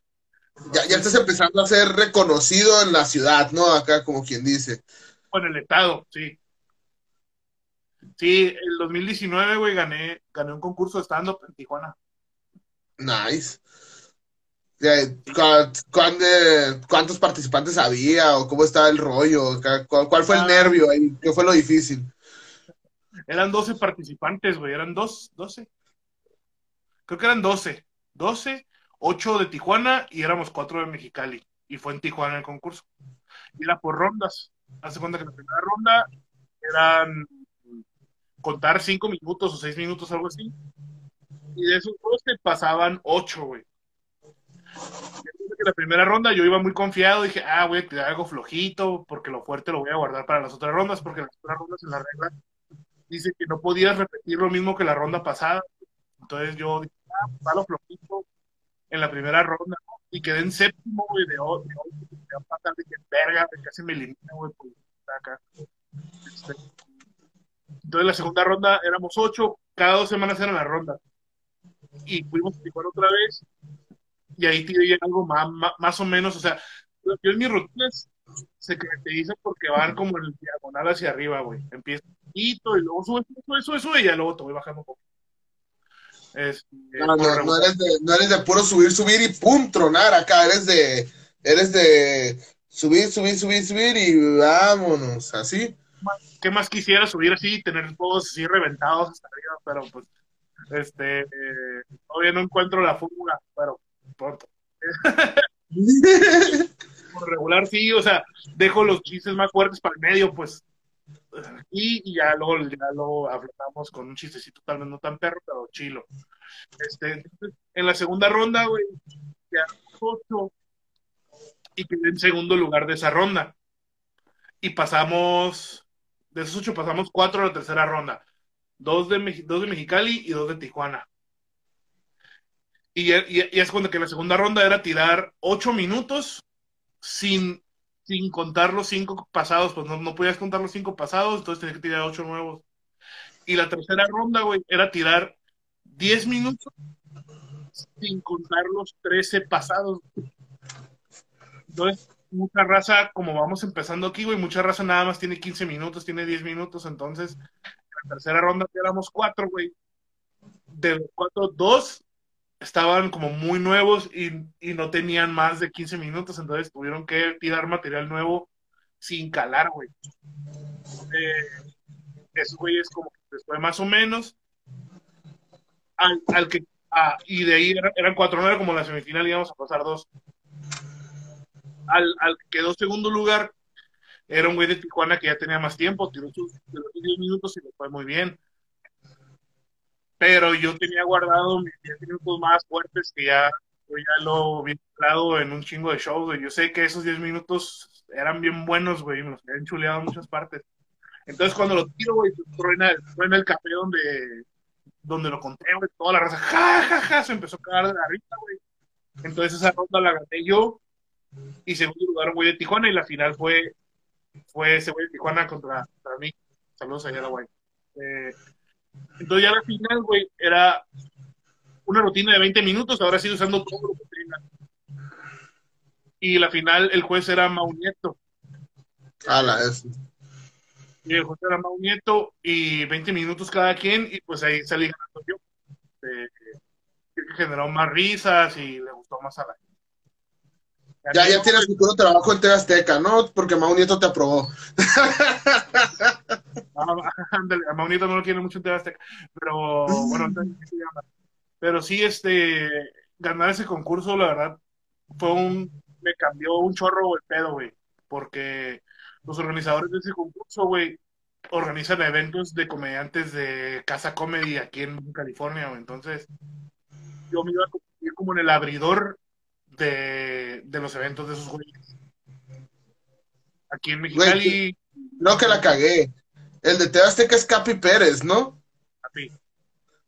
Ya, ya estás empezando a ser reconocido en la ciudad, ¿no? Acá, como quien dice. Bueno, en el estado, sí. Sí, el 2019, güey, gané, gané un concurso de stand-up en Tijuana. Nice. ¿Cuántos participantes había o cómo estaba el rollo? ¿Cuál, fue el ah. nervio ahí? ¿Qué fue lo difícil? Eran 12 participantes, güey, eran dos, 12. Creo que eran 12. 12, 8 de Tijuana y éramos 4 de Mexicali. Y fue en Tijuana el concurso. Y era por rondas. Hace cuenta que la primera ronda eran contar cinco minutos o seis minutos, algo así. Y de esos dos te pasaban ocho, güey. La primera ronda yo iba muy confiado, dije, ah, voy a tirar algo flojito, porque lo fuerte lo voy a guardar para las otras rondas, porque las otras rondas en la regla dice que no podías repetir lo mismo que la ronda pasada. Entonces yo dije, ah, pues, lo flojito en la primera ronda, y quedé en séptimo, güey, de ocho, de, de, de, verga, casi me elimina, güey, acá. Este, entonces, la segunda ronda éramos ocho, cada dos semanas era la ronda. Y fuimos a otra vez, y ahí tiré algo más, más, o menos, o sea, yo en mis rutinas se caracterizan porque van como en el diagonal hacia arriba, güey. Empieza poquito y luego sube, sube, sube, sube, y ya luego te voy bajando un poco. No, no, no, eres de, no eres de puro subir, subir y pum, tronar acá, eres de, eres de subir, subir, subir, subir y vámonos, así. ¿Qué más quisiera subir así y tener todos así reventados hasta arriba? Pero pues, este, todavía no encuentro la fórmula, pero pronto. *laughs* Por regular sí, o sea, dejo los chistes más fuertes para el medio, pues, y, y ya luego ya lo afrontamos con un chistecito tal vez no tan perro, pero chilo. Este, en la segunda ronda, güey, ya ocho y quedé en segundo lugar de esa ronda. Y pasamos, de esos ocho pasamos cuatro a la tercera ronda. Dos de, dos de Mexicali y dos de Tijuana. Y, es cuando que la segunda ronda era tirar ocho minutos sin, sin contar los cinco pasados, pues no, no podías contar los cinco pasados, entonces tenías que tirar ocho nuevos. Y la tercera ronda, güey, era tirar 10 minutos sin contar los 13 pasados. Entonces, mucha raza, como vamos empezando aquí, güey, mucha raza nada más tiene 15 minutos, tiene 10 minutos, entonces, en la tercera ronda éramos cuatro, güey. De los cuatro, dos estaban como muy nuevos y, no tenían más de 15 minutos, entonces tuvieron que tirar material nuevo sin calar, güey. Eh, esos güeyes como que fue más o menos. Al, que, ah, y de ahí era- eran cuatro, no era como la semifinal, íbamos a pasar dos. Al, al que quedó segundo lugar era un güey de Tijuana que ya tenía más tiempo, tiró sus, tiró sus 10 minutos y le fue muy bien. Pero yo tenía guardado mis 10 minutos más fuertes que ya, yo ya lo había hablado en un chingo de shows, güey. Yo sé que esos 10 minutos eran bien buenos, güey, me los habían chuleado en muchas partes. Entonces cuando lo tiro, güey, pues, truena, truena el café donde, donde lo conté, güey, toda la raza, ja, ja, ja, se empezó a cagar de la risa, güey. Entonces esa ronda la gané yo y segundo lugar un güey de Tijuana y la final fue, fue ese güey de Tijuana contra, contra mí. Saludos allá a la güey. Eh, entonces ya la final, güey, era una rutina de 20 minutos, ahora sí usando todo lo que tenga. Y la final, el juez era Mau Nieto. A la es. Y el juez era Mau Nieto y 20 minutos cada quien, y pues ahí salí ganando yo. Eh, que generó más risas y le gustó más a la gente. Ya, ya tienes futuro trabajo en TV Azteca, ¿no? Porque Mau Nieto te aprobó. *laughs* Ah, ándale, Mau no lo quiere mucho en TV Azteca, pero bueno, entonces, ¿qué se llama? Pero sí, este, ganar ese concurso, la verdad, fue un, me cambió un chorro el pedo, güey, porque los organizadores de ese concurso, güey, organizan eventos de comediantes de Casa Comedy aquí en California, güey, entonces yo me iba a convertir como en el abridor de, de los eventos de esos güeyes. Aquí en Mexicali, No que la cagué. El de TV Azteca es Capi Pérez, ¿no? papi.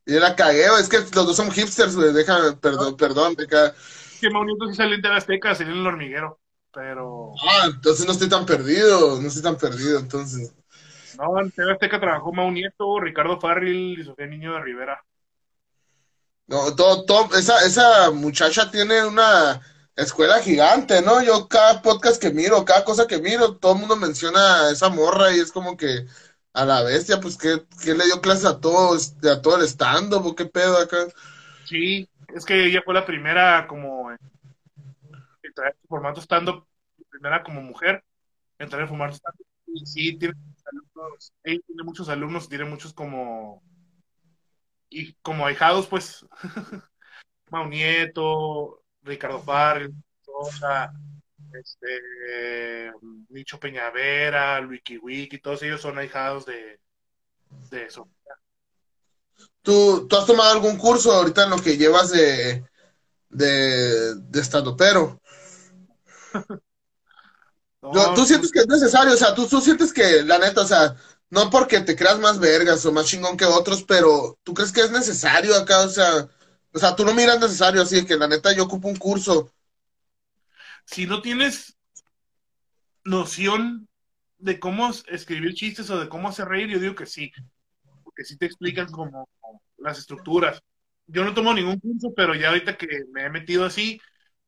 Y la cagué, es que los dos son hipsters, güey. Déjame, perdón, perdón. deja- que Mau Nieto sí salió en TV Azteca, salió en el hormiguero, pero Ah, entonces no estoy tan perdido, no estoy tan perdido, entonces. no, en TV Azteca trabajó Mau Nieto, Ricardo Farril y Sofía Niño de Rivera. No, todo, todo, esa, esa muchacha tiene una escuela gigante, ¿no? Yo cada podcast que miro, cada cosa que miro, todo el mundo menciona a esa morra y es como que a la bestia, pues que, que le dio clases a todos, a todo el stand-up, qué pedo acá. Sí, es que ella fue la primera como en, en formato stand-up, primera como mujer en traer formato stand-up. Sí, tiene muchos alumnos, tiene muchos alumnos, tiene muchos como, y como ahijados, pues, *laughs* Mau Nieto, Ricardo Farril, Sosa, este, Nicho Peñavera, Wiki Wiki, todos ellos son ahijados de, de eso. ¿Tú, tú has tomado algún curso ahorita en lo que llevas de, de, de estandopero? *laughs* No, Yo- ¿Tú sientes que es necesario? O sea, ¿tú, tú sientes que, la neta, o sea, no porque te creas más vergas o más chingón que otros, pero ¿tú crees que es necesario acá? O sea, o sea, tú no miras necesario así que la neta yo ocupo un curso. si no tienes noción de cómo escribir chistes o de cómo hacer reír, yo digo que sí, porque sí te explican como las estructuras. Yo no tomo ningún curso, pero ya ahorita que me he metido así,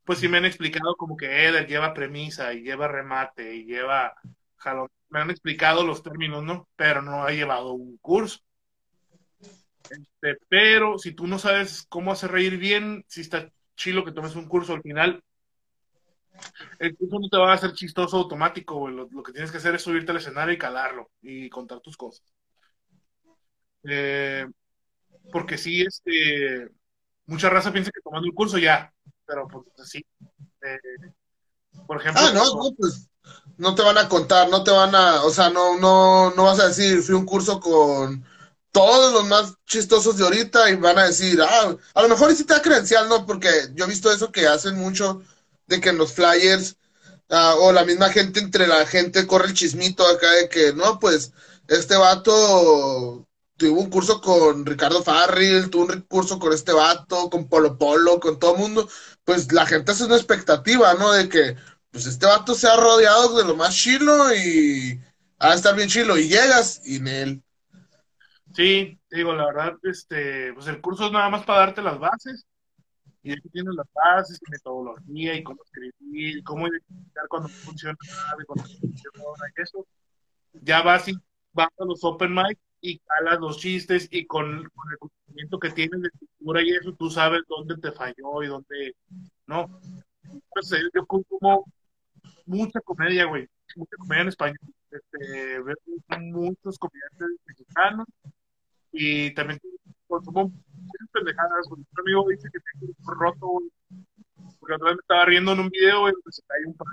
pues sí me han explicado como que él lleva premisa y lleva remate y lleva jalón. Me han explicado los términos, ¿no? Pero no he llevado un curso. Este, pero si tú no sabes cómo hacer reír bien, si está chilo que tomes un curso al final, el curso no te va a hacer chistoso automático, güey. Lo, lo, que tienes que hacer es subirte al escenario y calarlo y contar tus cosas. Eh, porque sí, este, mucha raza piensa que tomando el curso ya, pero pues sí. Eh, por ejemplo. Ah, no, no, pues no te van a contar, no te van a, o sea, no, no, no vas a decir, fui un curso con todos los más chistosos de ahorita y van a decir, ah, a lo mejor sí te da credencial, ¿no? Porque yo he visto eso que hacen mucho, de que en los flyers, ah, o la misma gente entre la gente corre el chismito acá de que, no, pues, este vato tuvo un curso con Ricardo Farril, tuvo un curso con este vato, con Polo Polo, con todo el mundo, pues la gente hace una expectativa, ¿no? De que, pues este vato se ha rodeado de lo más chilo y a estar bien chilo, y llegas y en Sí, digo, la verdad, este, pues el curso es nada más para darte las bases, y aquí tienes las bases, metodología, y cómo escribir, cómo identificar cuando funciona, y cuando funciona, y eso. Ya vas y vas a los open mic y calas los chistes, y con, el conocimiento que tienes de escritura y eso, tú sabes dónde te falló y dónde no. Entonces, yo consumo mucha comedia, güey, mucha comedia en español. Este, veo muchos comediantes mexicanos y también consumo pendejadas. Un amigo dice que tengo un roto, Porque otra vez me estaba riendo en un video, y se cae un par.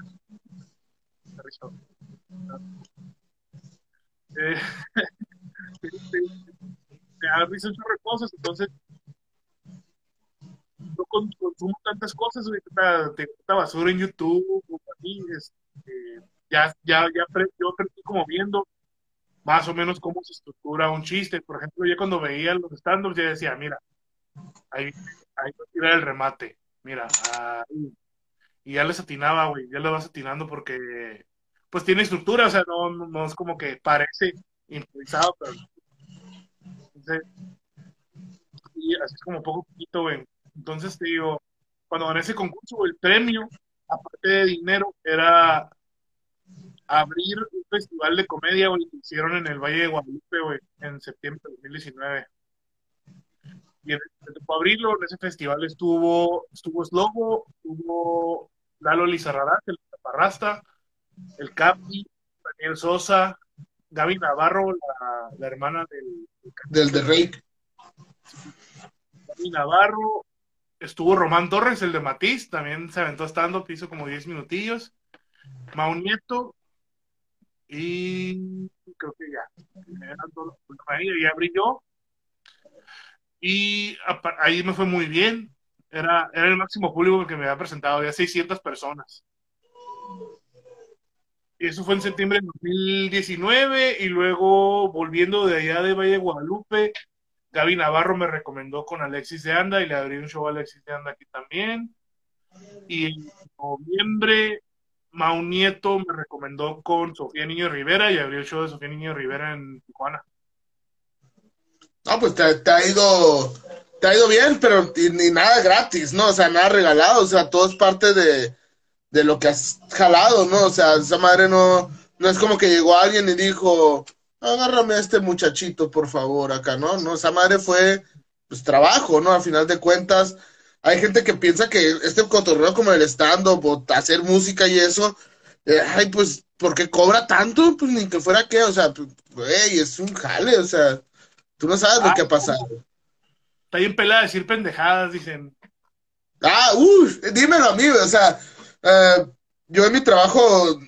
Eh, *laughs* un chorro de cosas, entonces yo consumo tantas cosas, tengo tanta basura en YouTube, o así, este, ya, ya, ya yo aprendí como viendo más o menos cómo se estructura un chiste. Por ejemplo, yo cuando veía los stand-ups, ya decía, mira, ahí, ahí va a tirar el remate, mira, y ya les atinaba, güey, ya le vas atinando porque, pues tiene estructura, o sea, no, no, es como que parece improvisado, pero... Entonces, así es como poco poquito, güey. Entonces, te digo, cuando gané ese concurso, el premio, aparte de dinero, era abrir un festival de comedia, güey, que hicieron en el Valle de Guadalupe, güey, en septiembre de 2019. Y en, abrirlo, en ese festival estuvo, estuvo Slobo, estuvo Lalo Lizarrarás, el Taparrasta, el Capi, Daniel Sosa, Gaby Navarro, la, la hermana del... Del de Rey. Gaby Navarro, estuvo Román Torres, el de Matiz, también se aventó estando, hizo como 10 minutillos. Mau Nieto, y creo que ya. Abrí yo. Y ahí me fue muy bien. Era, era el máximo público que me había presentado, ya 600 personas. Y eso fue en septiembre de 2019. Y luego, volviendo de allá de Valle de Guadalupe, Gaby Navarro me recomendó con Alexis de Anda y le abrí un show a Alexis de Anda aquí también. Y en noviembre Mau Nieto me recomendó con Sofía Niño Rivera y abrió el show de Sofía Niño Rivera en Tijuana. No, pues te, ha ido te ha ido bien, pero ni, nada gratis, ¿no? O sea, nada regalado, o sea, todo es parte de, lo que has jalado, ¿no? O sea, esa madre no, no es como que llegó alguien y dijo, agárrame a este muchachito, por favor, acá, ¿no? No, esa madre fue, pues, trabajo, ¿no? Al final de cuentas, hay gente que piensa que este cotorreo como el stand-up o hacer música y eso, eh, ay, pues, ¿por qué cobra tanto? Pues ni que fuera qué, o sea, pues, güey, es un jale, o sea, tú no sabes lo que ha pasado. Está bien pelada decir pendejadas, dicen. Ah, uff, dímelo a mí, o sea, eh, yo en mi trabajo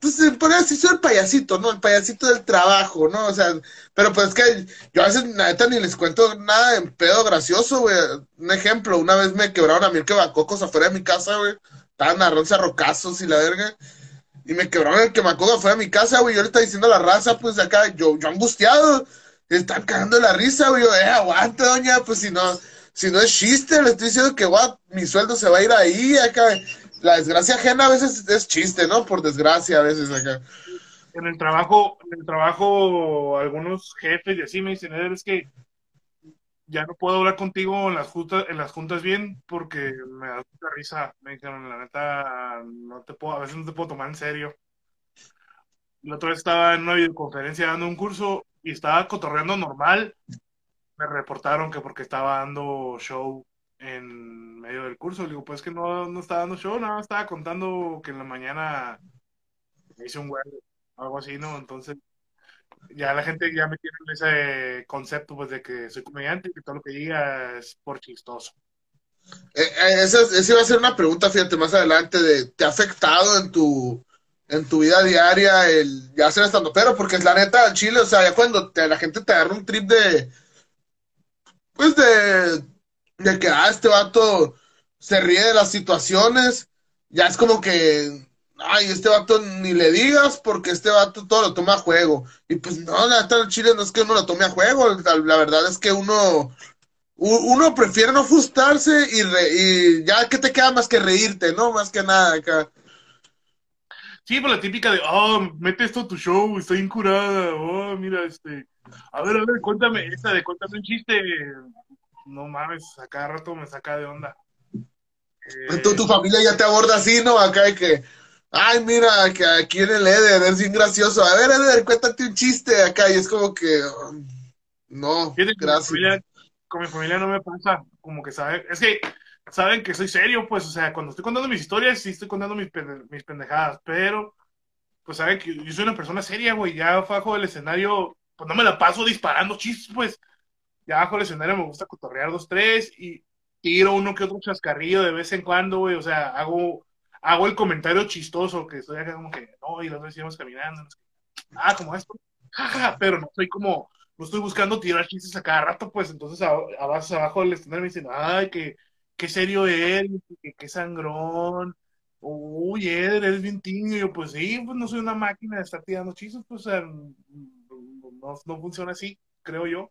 pues se podría decir, soy el payasito, ¿no? El payasito del trabajo, ¿no? O sea, pero pues es que yo a veces, neta, ni les cuento nada en pedo gracioso, güey. Un ejemplo, una vez me quebraron a mí el quemacocos afuera de mi casa, güey. Estaban a rocazos y la verga. Y me quebraron el quemacocos afuera de mi casa, güey. Yo le estaba diciendo a la raza, pues acá, yo, yo angustiado. Están cagando la risa, güey. Yo, eh, aguante, doña, pues si no, si no es chiste, le estoy diciendo que, guau, mi sueldo se va a ir ahí, acá la desgracia ajena a veces es chiste, ¿no? Por desgracia a veces acá. En el trabajo, en el trabajo, algunos jefes y así me dicen, es que ya no puedo hablar contigo en las juntas, en las juntas bien porque me da mucha risa. Me dijeron, la neta, no te puedo, a veces no te puedo tomar en serio. La otra vez estaba en una videoconferencia dando un curso y estaba cotorreando normal. Me reportaron que porque estaba dando show en medio del curso. Le digo, pues que no, no estaba dando show, nada, estaba contando que en la mañana me hice un güey, algo así, ¿no? Entonces, ya la gente ya me tiene ese concepto, pues, de que soy comediante y que todo lo que diga es por chistoso. Eh, eh, esa, esa, iba a ser una pregunta, fíjate, más adelante, de ¿te ha afectado en tu, en tu vida diaria el ya ser estando pero? Porque es la neta, en Chile, o sea, ya cuando te, la gente te agarra un trip de, pues de, de que, ah, este vato se ríe de las situaciones, ya es como que, ay, este vato ni le digas porque este vato todo lo toma a juego. Y pues no, la en Chile no es que uno lo tome a juego, la, verdad es que uno uno prefiere no frustrarse y, y ya que te queda más que reírte, ¿no? Más que nada acá. Sí, por la típica de, oh, mete esto a tu show, estoy incurada, oh, mira, este, a ver, a ver, cuéntame, esta de cuéntame un chiste, no mames, a cada rato me saca de onda. Eh... Tu, tu familia ya te aborda así, ¿no? Acá hay que, ay, mira, que aquí en el Eder es bien gracioso, a ver, Eder, cuéntate un chiste acá, y es como que, um, no, gracias. con mi familia no me pasa, como que saben, es que saben que soy serio, pues, o sea, cuando estoy contando mis historias, sí estoy contando mis, mis pendejadas, pero, pues saben que yo soy una persona seria, güey, ya bajo el escenario, pues no me la paso disparando chistes, pues, ya bajo el escenario me gusta cotorrear dos, tres, y tiro uno que otro chascarrillo de vez en cuando, güey, o sea, hago, hago el comentario chistoso, que estoy acá como que, no, y las veces íbamos caminando, ah, como esto, pero no soy como no estoy buscando tirar chistes a cada rato, pues entonces a, a abajo del escenario me dicen, ay, qué, qué serio eres, qué, qué sangrón, uy, eres bien tímido, yo, pues sí, pues no soy una máquina de estar tirando chistes, pues no, no funciona así, creo yo.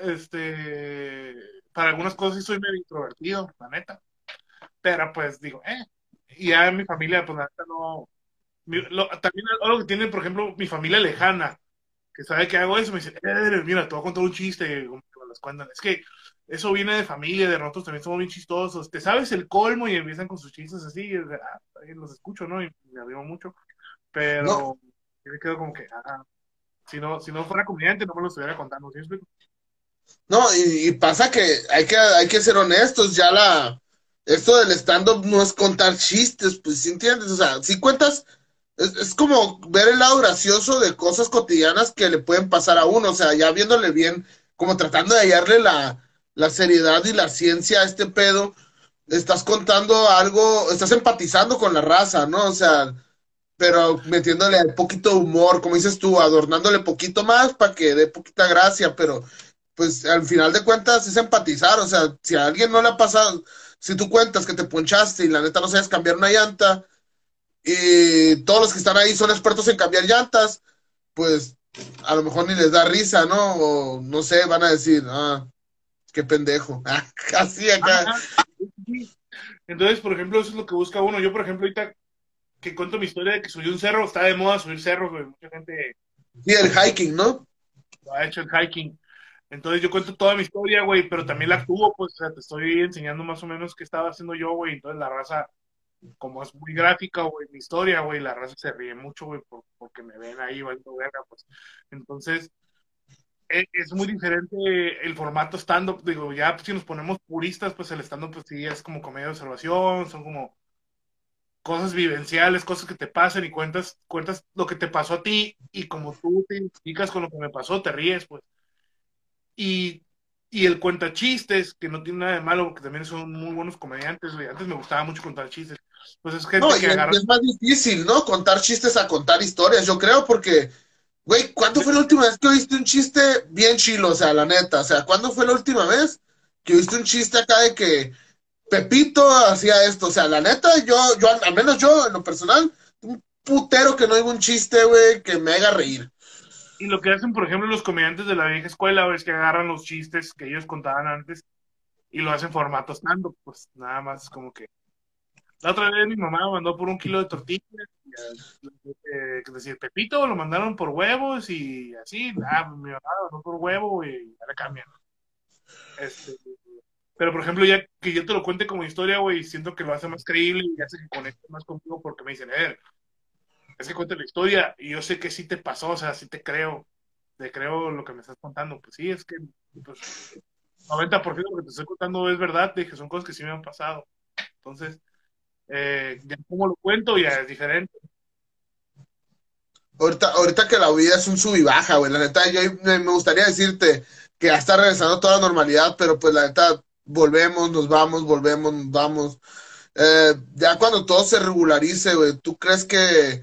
Este, para algunas cosas sí soy medio introvertido, la neta. Pero pues digo, eh, y ya mi familia, pues la neta no. también algo que tiene, por ejemplo, mi familia lejana, que sabe que hago eso, me dice, eh, mira, te voy a contar un chiste, como las cuentan. Es que eso viene de familia, de nosotros también somos bien chistosos. Te sabes el colmo y empiezan con sus chistes así, y, ah, los escucho, ¿no? Y me arrimo mucho. Pero yo me quedo como que, ah, si no, si no fuera comediante no me lo estuviera contando, ¿sí No, y, pasa que hay, que hay que ser honestos, ya la, esto del stand-up no es contar chistes, pues, ¿sí entiendes? O sea, si cuentas es, como ver el lado gracioso de cosas cotidianas que le pueden pasar a uno, o sea, ya viéndole bien, como tratando de hallarle la, la seriedad y la ciencia a este pedo, estás contando algo, estás empatizando con la raza, ¿no? O sea, pero metiéndole poquito humor, como dices tú, adornándole poquito más para que dé poquita gracia, pero pues al final de cuentas es empatizar, o sea, si a alguien no le ha pasado, si tú cuentas que te ponchaste y la neta no sabes cambiar una llanta, y todos los que están ahí son expertos en cambiar llantas, pues a lo mejor ni les da risa, ¿no? O no sé, van a decir, ah, qué pendejo. *laughs* Así acá. Entonces, por ejemplo, eso es lo que busca uno. Yo, por ejemplo, ahorita que cuento mi historia de que subí un cerro, está de moda subir cerros, Mucha gente. Sí, el hiking, ¿no? Ha hecho el hiking. Entonces yo cuento toda mi historia, güey, pero también la actúo, pues, o sea, te estoy enseñando más o menos qué estaba haciendo yo, güey. Entonces la raza como es muy gráfica, güey, mi historia, güey, la raza se ríe mucho, güey, porque me ven ahí bailando verga, pues. Entonces, e, es, muy diferente el formato stand-up, digo, ya si nos ponemos puristas, pues el stand-up, pues sí, es como comedia de observación, son como cosas vivenciales, cosas que te pasan y cuentas, cuentas lo que te pasó a ti y como tú te identificas con lo que me pasó, te ríes, pues. Y y el cuenta chistes, que no tiene nada de malo, porque también son muy buenos comediantes, güey. Antes me gustaba mucho contar chistes. Pues es gente que agarra... es más difícil, ¿no? Contar chistes a contar historias, yo creo, porque, güey, ¿cuándo fue la última vez que oíste un chiste bien chilo? O sea, la neta, o sea, ¿cuándo fue la última vez que oíste un chiste acá de que Pepito hacía esto? O sea, la neta, yo, yo, al menos yo, en lo personal, un putero que no oigo un chiste, güey, que me haga reír. Y lo que hacen, por ejemplo, los comediantes de la vieja escuela es que agarran los chistes que ellos contaban antes y lo hacen formato stand pues nada más como que. La otra vez mi mamá me mandó por un kilo de tortillas, eh, es decir, Pepito lo mandaron por huevos y así, ah, mi mamá lo mandó por huevo y ahora cambian. Este, pero por ejemplo, ya que yo te lo cuente como historia, güey, siento que lo hace más creíble y hace que conecte más contigo porque me dicen, eh, es que cuente la historia y yo sé que sí te pasó, o sea, sí te creo, te creo lo que me estás contando. Pues sí, es que pues, 90% de lo que te estoy contando es verdad, dije, son cosas que sí me han pasado. Entonces, eh, ya como lo cuento ya es diferente. Ahorita, ahorita que la vida es un sub y baja, güey. La neta, yo me gustaría decirte que ya está regresando toda la normalidad, pero pues la neta, volvemos, nos vamos, volvemos, nos vamos. Eh, ya cuando todo se regularice, güey, ¿tú crees que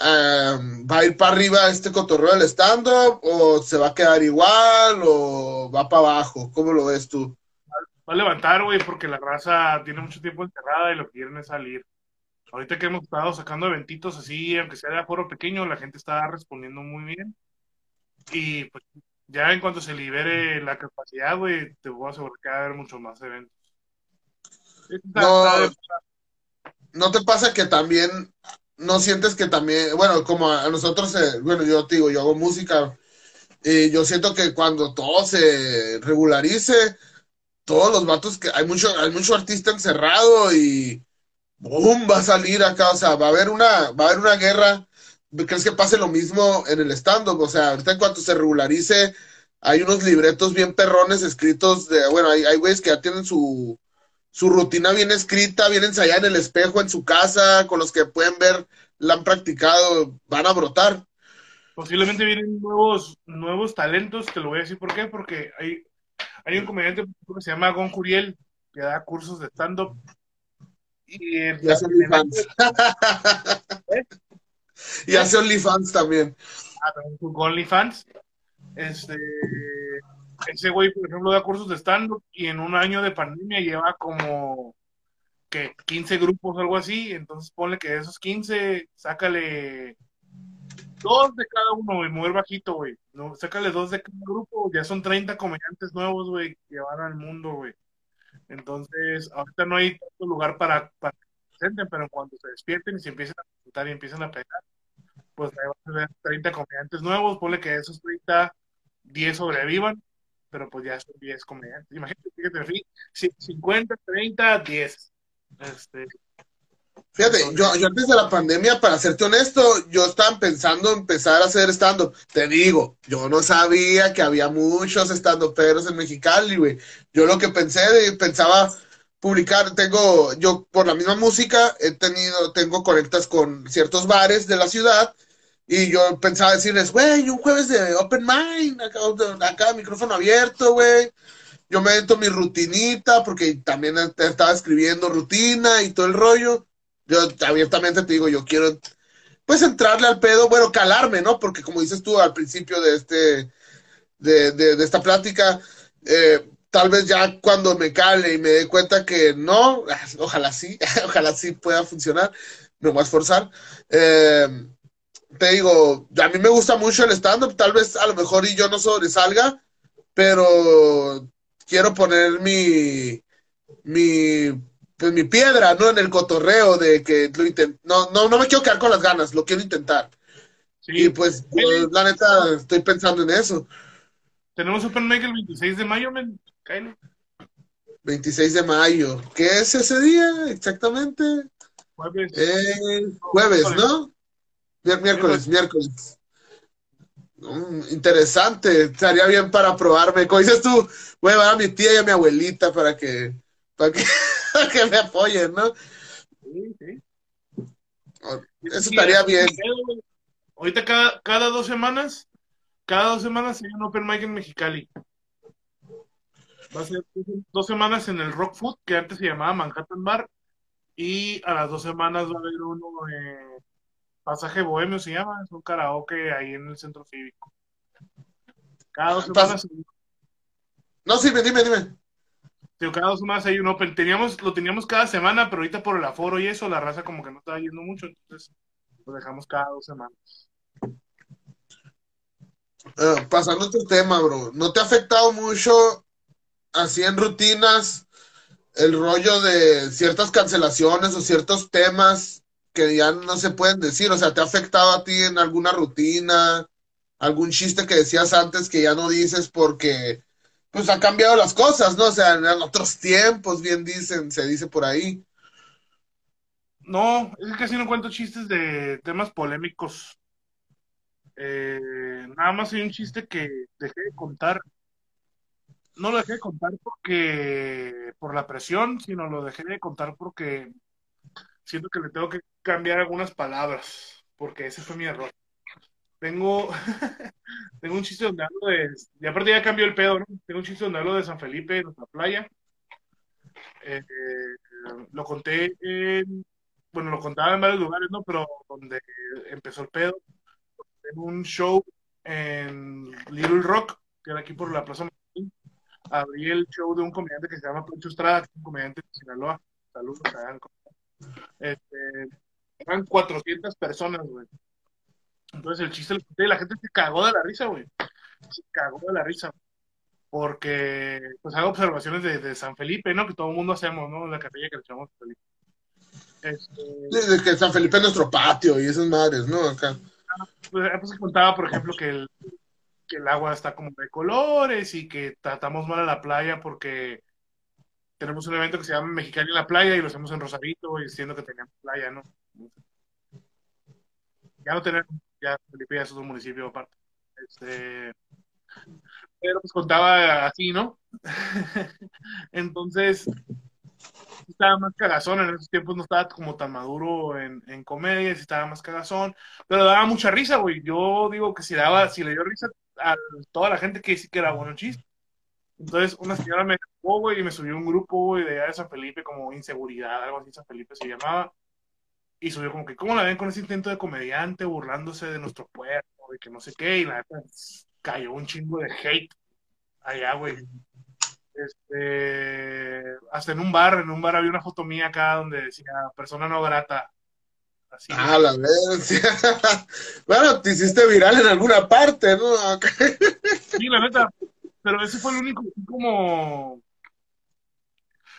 ¿Va a ir para arriba este cotorreo del stand-up o se va a quedar igual o va para abajo? ¿Cómo lo ves tú? Va a levantar, güey, porque la raza tiene mucho tiempo encerrada y lo que quieren es salir. Ahorita que hemos estado sacando eventitos así, aunque sea de aforo pequeño, la gente está respondiendo muy bien. Y pues ya en cuanto se libere la capacidad, güey, te voy a asegurar que va a haber muchos más eventos. No, ¿No te pasa que también no sientes que también, bueno, como a nosotros, eh, bueno, yo te digo, yo hago música, y yo siento que cuando todo se regularice, todos los vatos que hay mucho, hay mucho artista encerrado y boom, va a salir acá, o sea, va a haber una, va a haber una guerra. ¿Crees que pase lo mismo en el stand-up? O sea, ahorita en cuanto se regularice, hay unos libretos bien perrones escritos de, bueno, hay, hay güeyes que ya tienen su, su rutina bien escrita, bien ensayada en el espejo, en su casa, con los que pueden ver, la han practicado, van a brotar. Posiblemente vienen nuevos, nuevos talentos, te lo voy a decir por qué, porque hay, hay un comediante que se llama Gon Curiel, que da cursos de stand-up. Y, y hace OnlyFans. ¿Eh? *laughs* Y hace OnlyFans también. Ah, también OnlyFans. Este, ese güey, por ejemplo, da cursos de stand-up y en un año de pandemia lleva como que 15 grupos o algo así. Entonces ponle que de esos 15, sácale dos de cada uno, y mover bajito, güey. No, sácale dos de cada grupo, ya son 30 comediantes nuevos, güey, que van al mundo, güey. Entonces, ahorita no hay tanto lugar para, para que se presenten, pero en cuanto se despierten y se empiecen a presentar y empiezan a pegar, pues ahí van a ver 30 comediantes nuevos, ponle que de esos 30, 10 sobrevivan pero pues ya son 10 comediantes. Imagínate, fíjate, 50, 30, 10. Este, Fíjate, yo, yo, antes de la pandemia, para serte honesto, yo estaba pensando empezar a hacer stand-up. Te digo, yo no sabía que había muchos stand-uperos en Mexicali, güey. Yo lo que pensé, pensaba publicar, tengo, yo por la misma música, he tenido, tengo conectas con ciertos bares de la ciudad y yo pensaba decirles, güey, un jueves de open mind, acá, micrófono abierto, güey. Yo me meto mi rutinita, porque también estaba escribiendo rutina y todo el rollo. Yo abiertamente te digo, yo quiero, pues, entrarle al pedo, bueno, calarme, ¿no? Porque como dices tú al principio de este, de, de, esta plática, eh, tal vez ya cuando me cale y me dé cuenta que no, ojalá sí, *laughs* ojalá sí pueda funcionar, me voy a esforzar. Eh, te digo, a mí me gusta mucho el stand-up, tal vez a lo mejor y yo no sobresalga, pero quiero poner mi, mi, pues mi piedra, ¿no? En el cotorreo de que lo intent no, no, no me quiero quedar con las ganas, lo quiero intentar. Y pues, pues, la neta, estoy pensando en eso. Tenemos Open Mic el 26 de mayo, men. 26 de mayo. ¿Qué es ese día exactamente? Jueves. jueves, ¿no? Miércoles, miércoles. Mm, interesante, estaría bien para probarme. Como dices tú, voy a llevar a mi tía y a mi abuelita para que, para que, *laughs* me apoyen, ¿no? Sí, sí. Eso estaría bien. Ahorita cada, cada dos semanas, cada dos semanas hay un Open Mic en Mexicali. Va a ser dos semanas en el Rock Food, que antes se llamaba Manhattan Bar, y a las dos semanas va a haber uno en Pasaje Bohemio se llama, es un karaoke ahí en el centro cívico. Cada dos semanas. No, sí, dime, dime. cada dos semanas hay un open. Teníamos, lo teníamos cada semana, pero ahorita por el aforo y eso, la raza como que no estaba yendo mucho, entonces lo dejamos cada dos semanas. Eh, pasando otro tema, bro. ¿No te ha afectado mucho así en rutinas el rollo de ciertas cancelaciones o ciertos temas que ya no se pueden decir? O sea, ¿te ha afectado a ti en alguna rutina? ¿Algún chiste que decías antes que ya no dices porque pues han cambiado las cosas, ¿no? O sea, en otros tiempos, bien dicen, se dice por ahí. No, es que casi no cuento chistes de temas polémicos. Eh, nada más hay un chiste que dejé de contar. no lo dejé de contar porque por la presión, sino lo dejé de contar porque siento que le tengo que cambiar algunas palabras, porque ese fue mi error. Tengo, *laughs* tengo un chiste donde hablo de, y aparte ya cambió el pedo. Tengo un chiste donde hablo de San Felipe, nuestra playa. Eh, lo conté en, bueno, lo contaba en varios lugares, ¿no? Pero donde empezó el pedo, en un show en Little Rock, que era aquí por la Plaza Martín, abrí el show de un comediante que se llama Poncho Estrada, un comediante de Sinaloa. Saludos, este, eran 400 personas, güey. Entonces el chiste la gente se cagó de la risa, güey. Se cagó de la risa. Porque, pues hago observaciones de, San Felipe, ¿no? Que todo el mundo hacemos, ¿no? La capilla que le llamamos Felipe. Este... de que San Felipe es nuestro patio y esas madres, ¿no? Acá. Pues, pues contaba, por ejemplo, que el, que el agua está como de colores y que tratamos mal a la playa porque tenemos un evento que se llama Mexicali en la playa y lo hacemos en Rosarito y diciendo que teníamos playa, ¿no? Ya no tenemos, ya Felipe ya es otro municipio aparte. Este, pero pues contaba así, ¿no? *laughs* Entonces, estaba más cagazón, en esos tiempos no estaba como tan maduro en, en comedias, estaba más cagazón, pero daba mucha risa, güey. Yo digo que si daba, si le dio risa a toda la gente que sí que era bueno chiste. Entonces, una señora me llamó, güey, y me subió un grupo, güey, de allá de San Felipe, como Inseguridad, algo así, San Felipe se llamaba. Y subió como que, ¿cómo la ven con ese intento de comediante burlándose de nuestro pueblo, y que no sé qué? Y la cayó un chingo de hate allá, güey. Este, hasta en un bar, en un bar había una foto mía acá donde decía persona no grata. Así, ah, la verdad. *laughs* bueno, te hiciste viral en alguna parte, ¿no? sí, la neta. Pero ese fue el único como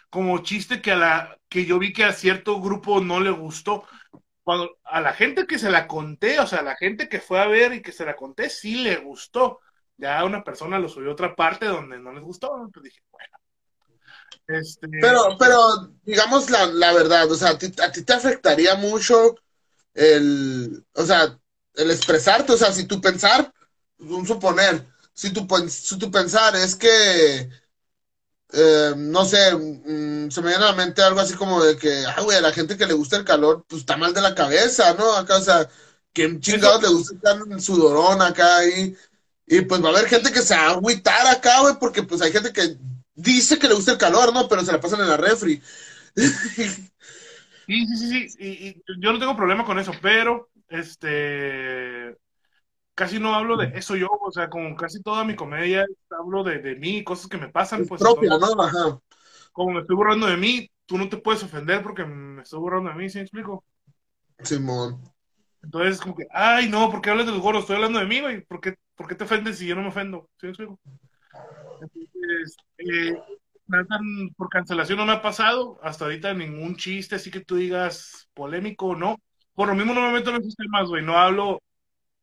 como chiste que a la que yo vi que a cierto grupo no le gustó. Cuando a la gente que se la conté, o sea, a la gente que fue a ver y que se la conté, sí le gustó. Ya una persona lo subió a otra parte donde no les gustó, pues dije, bueno. Este... Pero, pero, digamos la, la verdad, o sea, a ti, a ti te afectaría mucho el, o sea, el expresarte, o sea, si tu pensar, un suponer, si tu, si tu pensar es que, eh, no sé, mm, se me viene a la mente algo así como de que, ah, güey, a la gente que le gusta el calor, pues está mal de la cabeza, ¿no? Acá, o sea, que chingados le gusta estar en sudorón acá y, y pues va a haber gente que se va a agüitar acá, güey, porque pues hay gente que dice que le gusta el calor, ¿no? Pero se la pasan en la refri. *laughs* Sí, sí, sí, sí. Y, yo no tengo problema con eso, pero este casi no hablo de eso yo, o sea, como casi toda mi comedia hablo de, de mí, cosas que me pasan. pues, propia, ¿no? Ajá. Como me estoy borrando de mí, tú no te puedes ofender porque me estoy borrando de mí, ¿sí me explico? Simón. Entonces, como que, ay, no, ¿por qué hablas de los gordos? Estoy hablando de mí, güey. ¿Por qué, ¿Por qué te ofendes si yo no me ofendo? ¿Sí me explico? Entonces, eh, por cancelación no me ha pasado hasta ahorita ningún chiste así que tú digas polémico no por lo mismo no me meto en esos temas güey no hablo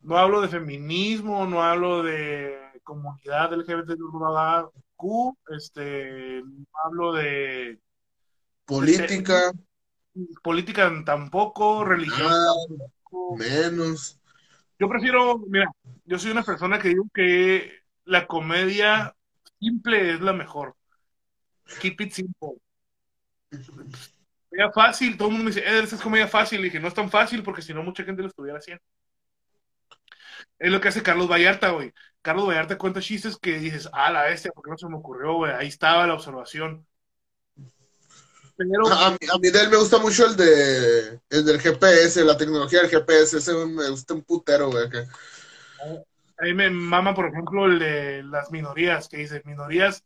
no hablo de feminismo no hablo de comunidad LGBTQ este no hablo de política política tampoco religión ah, menos yo prefiero mira yo soy una persona que digo que la comedia simple es la mejor Keep it simple. Comedia fácil, todo el mundo me dice, Eder, es comedia fácil. Y dije, no es tan fácil porque si no, mucha gente lo estuviera haciendo. Es lo que hace Carlos Vallarta, güey. Carlos Vallarta cuenta chistes que dices, ah, la bestia, ¿por qué no se me ocurrió, güey? Ahí estaba la observación. a, mí, de él me gusta mucho el de el del GPS, la tecnología del GPS, ese me gusta un putero, güey. A mí me mama, por ejemplo, el de las minorías, que dice, minorías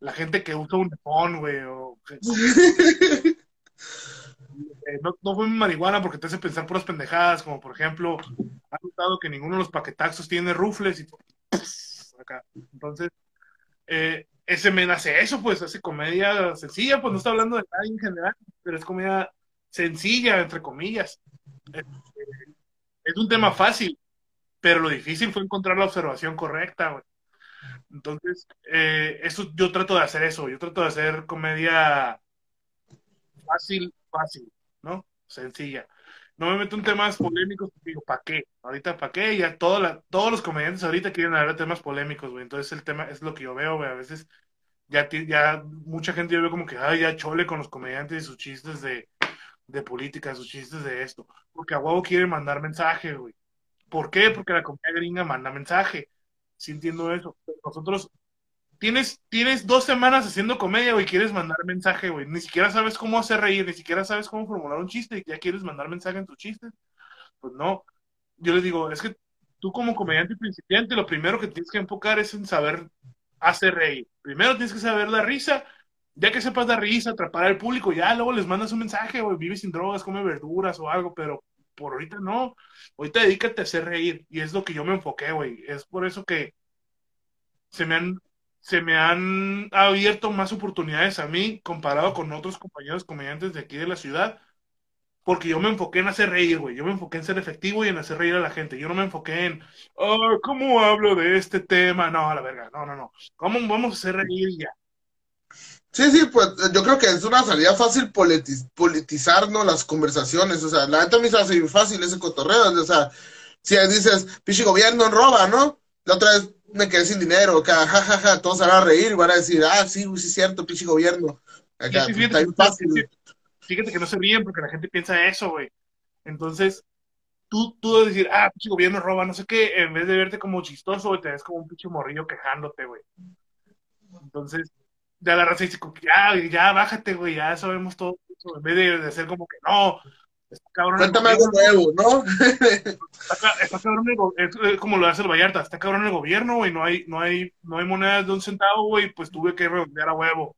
la gente que usa un iPhone, güey, o... *laughs* Eh, no, no fue marihuana porque te hace pensar puras pendejadas, como por ejemplo, ha notado que ninguno de los paquetaxos tiene rufles y acá. Entonces, eh, ese men hace eso, pues hace comedia sencilla, pues no está hablando de nada en general, pero es comedia sencilla, entre comillas. es un tema fácil, pero lo difícil fue encontrar la observación correcta. Entonces, eh, eso yo trato de hacer eso, yo trato de hacer comedia fácil, fácil, ¿no? Sencilla. No me meto en temas polémicos, digo, ¿para qué? Ahorita, ¿para qué? Ya todos los comediantes ahorita quieren hablar de temas polémicos, güey. Entonces, el tema es lo que yo veo, güey. A veces ya, ya mucha gente yo veo como que, ay, ya chole con los comediantes y sus chistes de, política, sus chistes de esto. Porque a huevo quiere mandar mensaje, güey. ¿Por qué? Porque la comedia gringa manda mensaje. Sí entiendo eso. Nosotros, tienes, tienes dos semanas haciendo comedia, güey, quieres mandar mensaje, güey. Ni siquiera sabes cómo hacer reír, ni siquiera sabes cómo formular un chiste y ya quieres mandar mensaje en tus chistes. Pues no. Yo les digo, es que tú como comediante principiante, lo primero que tienes que enfocar es en saber hacer reír. Primero tienes que saber la risa, ya que sepas dar risa, atrapar al público, ya luego les mandas un mensaje, güey, vive sin drogas, come verduras o algo, pero por ahorita no. Ahorita dedícate a hacer reír y es lo que yo me enfoqué, güey. Es por eso que se me han se me han abierto más oportunidades a mí comparado con otros compañeros comediantes de aquí de la ciudad, porque yo me enfoqué en hacer reír, güey. Yo me enfoqué en ser efectivo y en hacer reír a la gente. Yo no me enfoqué en, oh, ¿cómo hablo de este tema? No, a la verga, no, no, no. ¿Cómo vamos a hacer reír ya? Sí, sí, pues yo creo que es una salida fácil politizar, ¿no? Las conversaciones, o sea, la gente me hace fácil ese cotorreo, o sea, si dices, pichi gobierno roba, ¿no? La otra vez me quedé sin dinero, acá, jajaja, ja, ja, todos van a reír y van a decir, ah, sí, sí es cierto, pichi gobierno. Acá, sí, fíjate, está fácil. Fíjate que no se ríen porque la gente piensa eso, güey. Entonces, tú, tú decir, ah, pichi gobierno roba, no sé qué, en vez de verte como chistoso, güey, te ves como un pichi morrillo quejándote, güey. Entonces, ya la raza dice, ya, ya, bájate, güey, ya sabemos todo eso, en vez de, de ser como que, no, está cabrón. Cuéntame algo nuevo, ¿no? está, cabrón, es, como lo hace el Vallarta, está cabrón el gobierno, güey, no hay, no hay, no hay monedas de un centavo, güey, pues tuve que redondear a huevo.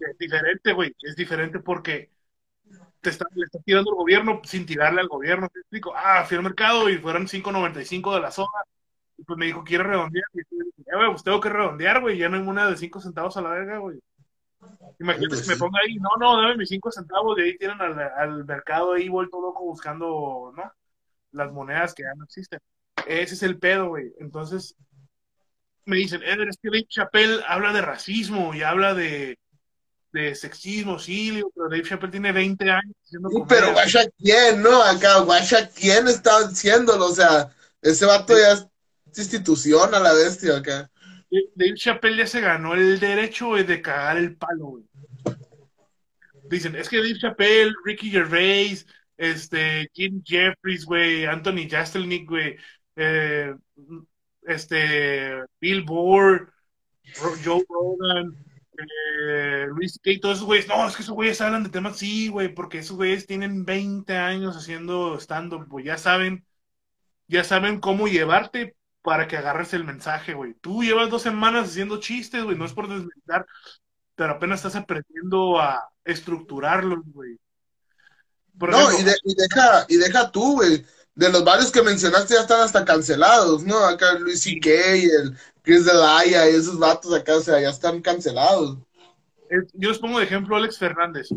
Es diferente, güey, es diferente porque te está, le está tirando el gobierno sin tirarle al gobierno, te explico, ah, fui al mercado y fueron 5.95 de la zona, y pues me dijo, ¿quiere redondear? Y yo dije, güey, pues tengo que redondear, güey, ya no hay moneda de 5 centavos a la verga, güey. Imagínate que me ponga ahí, no, no, dame mis 5 centavos, de ahí tienen al, al, mercado ahí vuelto loco buscando, ¿no? Las monedas que ya no existen. Ese es el pedo, güey. Entonces, me dicen, Eder, es que Dave Chappelle habla de racismo y habla de, de sexismo, sí, pero Dave Chappelle tiene 20 años haciendo sí, Pero guacha quién, ¿no? Acá, guacha quién está haciéndolo, o sea, ese vato ya es institución a la bestia acá. Dave Chappelle ya se ganó el derecho de cagar el palo, güey. Dicen, es que Dave Chappelle, Ricky Gervais, este, Jim Jeffries, güey, Anthony Jastelnik, güey, eh, este, Bill Bohr, Joe Rogan, eh, Luis Kay, todos esos güeyes, no, es que esos güeyes hablan de temas, sí, güey, porque esos güeyes tienen 20 años haciendo stand-up, güey, ya saben, ya saben cómo llevarte para que agarres el mensaje, güey. Tú llevas dos semanas haciendo chistes, güey, no es por desmentir, pero apenas estás aprendiendo a estructurarlos, güey. no, y, deja, y deja tú, güey. De los varios que mencionaste ya están hasta cancelados, ¿no? Acá Luis C.K., el Chris Delaya y esos vatos acá, o sea, ya están cancelados. Yo les pongo de ejemplo a Alex Fernández.